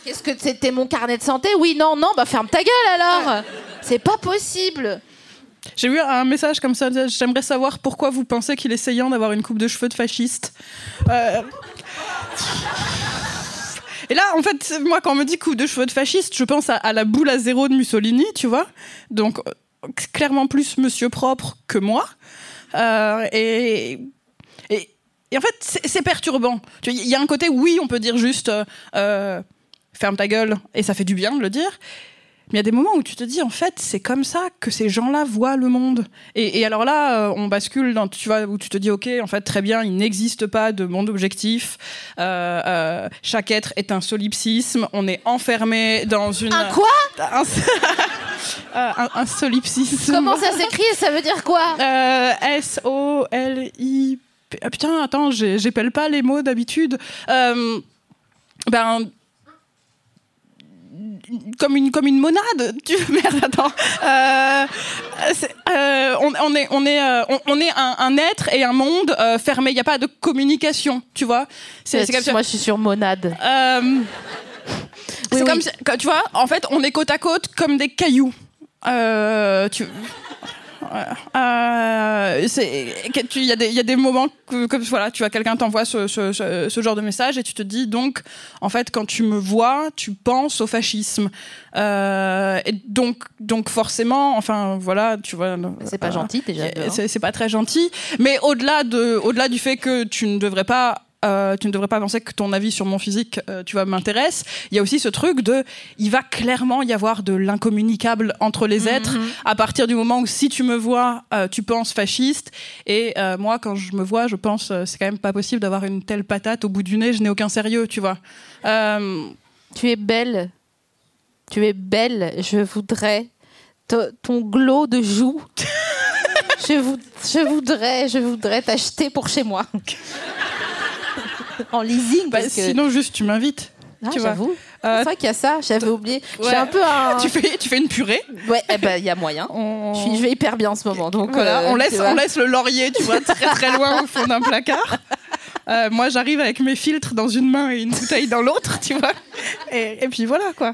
[SPEAKER 1] Qu'est-ce que c'était mon carnet de santé? Oui, non, non, bah ferme ta gueule alors C'est pas possible
[SPEAKER 2] J'ai eu un message comme ça. J'aimerais savoir pourquoi vous pensez qu'il est essayant d'avoir une coupe de cheveux de fasciste. Euh, Et là, en fait, moi, quand on me dit coupe de cheveux de fasciste, je pense à, la boule à zéro de Mussolini, tu vois. Donc, clairement plus monsieur propre que moi. Euh, et, en fait, c'est perturbant. Il y a un côté, oui, on peut dire juste euh, ferme ta gueule, et ça fait du bien de le dire. Mais il y a des moments où tu te dis, en fait, c'est comme ça que ces gens-là voient le monde. Et, et alors là, euh, on bascule dans, tu vois, où tu te dis, ok, en fait, très bien, il n'existe pas de monde objectif. Euh, euh, chaque être est un solipsisme. On est enfermé dans une.
[SPEAKER 1] Un quoi?
[SPEAKER 2] Un, Euh, un, un solipsisme.
[SPEAKER 1] Comment ça s'écrit? Ça veut dire quoi?
[SPEAKER 2] Euh, S-O-L-I. Ah, putain, attends, j'épelle pas les mots d'habitude. Euh, ben. Comme une, comme une monade. Tu... Merde, attends. Euh, c'est- euh, on, on est, on est, euh, on, on est un, un être et un monde euh, fermé. Il n'y a pas de communication, tu vois. C'est comme.
[SPEAKER 1] Moi, je suis sur monade.
[SPEAKER 2] Euh, c'est
[SPEAKER 1] Oui,
[SPEAKER 2] comme
[SPEAKER 1] oui.
[SPEAKER 2] tu vois, en fait, on est côte à côte comme des cailloux. Euh, tu. Euh, Il y, a des- il y a des moments que, voilà, tu vois, quelqu'un t'envoie ce, ce- ce- ce genre de message et tu te dis donc, en fait, quand tu me vois, tu penses au fascisme. Euh, et donc, donc forcément, enfin voilà, tu vois.
[SPEAKER 1] C'est pas gentil déjà.
[SPEAKER 2] c'est pas très gentil. Mais au-delà de, au-delà du fait que tu ne devrais pas, euh, tu ne devrais pas penser que ton avis sur mon physique, euh, tu vois, m'intéresse. Il y a aussi ce truc de, il va clairement y avoir de l'incommunicable entre les êtres à partir du moment où si tu me vois, euh, tu penses fasciste. Et moi, quand je me vois, je pense, c'est quand même pas possible d'avoir une telle patate au bout du nez. Je n'ai aucun sérieux, tu vois.
[SPEAKER 1] Tu es belle. Tu es belle. Je voudrais ton glow de joue. je, vou- je voudrais, je voudrais t'acheter pour chez moi. en leasing.
[SPEAKER 2] bah,
[SPEAKER 1] parce que...
[SPEAKER 2] Sinon, juste, tu m'invites.
[SPEAKER 1] Ah,
[SPEAKER 2] tu vois.
[SPEAKER 1] j'avoue.
[SPEAKER 2] Euh,
[SPEAKER 1] C'est vrai qu'il y a ça. J'avais oublié.
[SPEAKER 2] ouais.
[SPEAKER 1] J'ai un peu un.
[SPEAKER 2] tu fais, tu fais une purée.
[SPEAKER 1] Ouais, eh ben, il y a moyen.
[SPEAKER 2] On-
[SPEAKER 1] Je, suis- je vais hyper bien en ce moment. Donc,
[SPEAKER 2] Voilà,
[SPEAKER 1] euh,
[SPEAKER 2] laisse, on laisse le laurier, tu vois, très très loin au fond d'un placard. Euh, moi, j'arrive avec mes filtres dans une main et une bouteille dans l'autre, tu vois. Et, et puis voilà, quoi.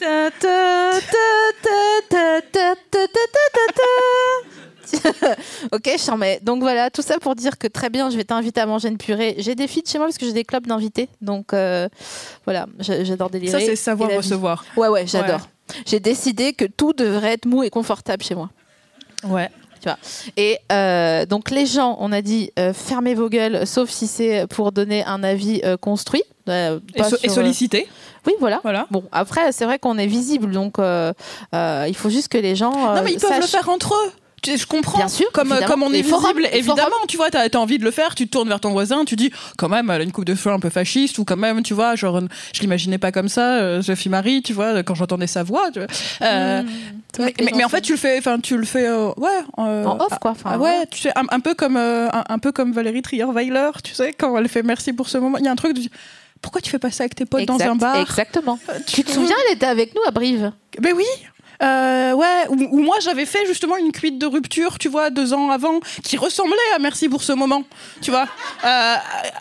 [SPEAKER 1] ok, je. Donc voilà, tout ça pour dire que très bien, je vais t'inviter à manger une purée. J'ai des feeds chez moi parce que j'ai des clubs d'invités. Donc euh, voilà, j'adore délirer.
[SPEAKER 2] Ça, c'est savoir recevoir.
[SPEAKER 1] Ouais, ouais, j'adore. J'ai décidé que tout devrait être mou et confortable chez moi.
[SPEAKER 2] Ouais.
[SPEAKER 1] Tu vois. Et euh, donc les gens, on a dit, euh, fermez vos gueules, sauf si c'est pour donner un avis construit.
[SPEAKER 2] Et, sollicité.
[SPEAKER 1] Oui, voilà.
[SPEAKER 2] voilà.
[SPEAKER 1] Bon, après, c'est vrai qu'on est visible, donc il faut juste que les gens.
[SPEAKER 2] non, mais ils peuvent le faire entre eux je comprends.
[SPEAKER 1] Bien sûr,
[SPEAKER 2] comme,
[SPEAKER 1] évidemment.
[SPEAKER 2] comme on est visible, évidemment, tu vois, t'as as envie de le faire, tu te tournes vers ton voisin, tu dis, quand même, elle a une coupe de cheveux un peu fasciste, ou quand même, tu vois, genre, je l'imaginais pas comme ça, euh, Sophie Marie, tu vois, quand j'entendais sa voix. tu vois. Euh,
[SPEAKER 1] Mmh.
[SPEAKER 2] mais, mais- mais en fait, tu le fais, enfin, tu le fais, euh, ouais, euh,
[SPEAKER 1] En off, quoi.
[SPEAKER 2] Ah ouais, tu sais, un, un peu comme euh, un, un peu comme Valérie Trierweiler, tu sais, quand elle fait merci pour ce moment. Il y a un truc de pourquoi tu fais pas ça avec tes potes dans un bar?
[SPEAKER 1] Exactement.
[SPEAKER 2] Euh,
[SPEAKER 1] Tu te souviens, elle était avec nous à Brive?
[SPEAKER 2] Ben oui. Euh, ouais, ou, moi j'avais fait justement une cuite de rupture, tu vois, deux ans avant, qui ressemblait à Merci pour ce moment, tu vois, euh,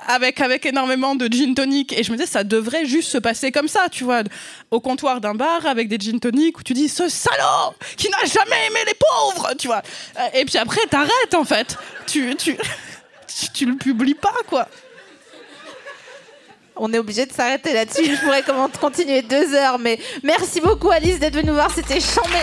[SPEAKER 2] avec avec énormément de gin tonic. Et je me disais, ça devrait juste se passer comme ça, tu vois, au comptoir d'un bar avec des gin tonic où tu dis ce salaud qui n'a jamais aimé les pauvres, tu vois. Euh, Et puis après t'arrêtes en fait, tu tu tu, tu le publies pas quoi.
[SPEAKER 1] On est obligé de s'arrêter là-dessus. Je pourrais continuer deux heures, mais merci beaucoup Alice d'être venue nous voir. C'était chambé.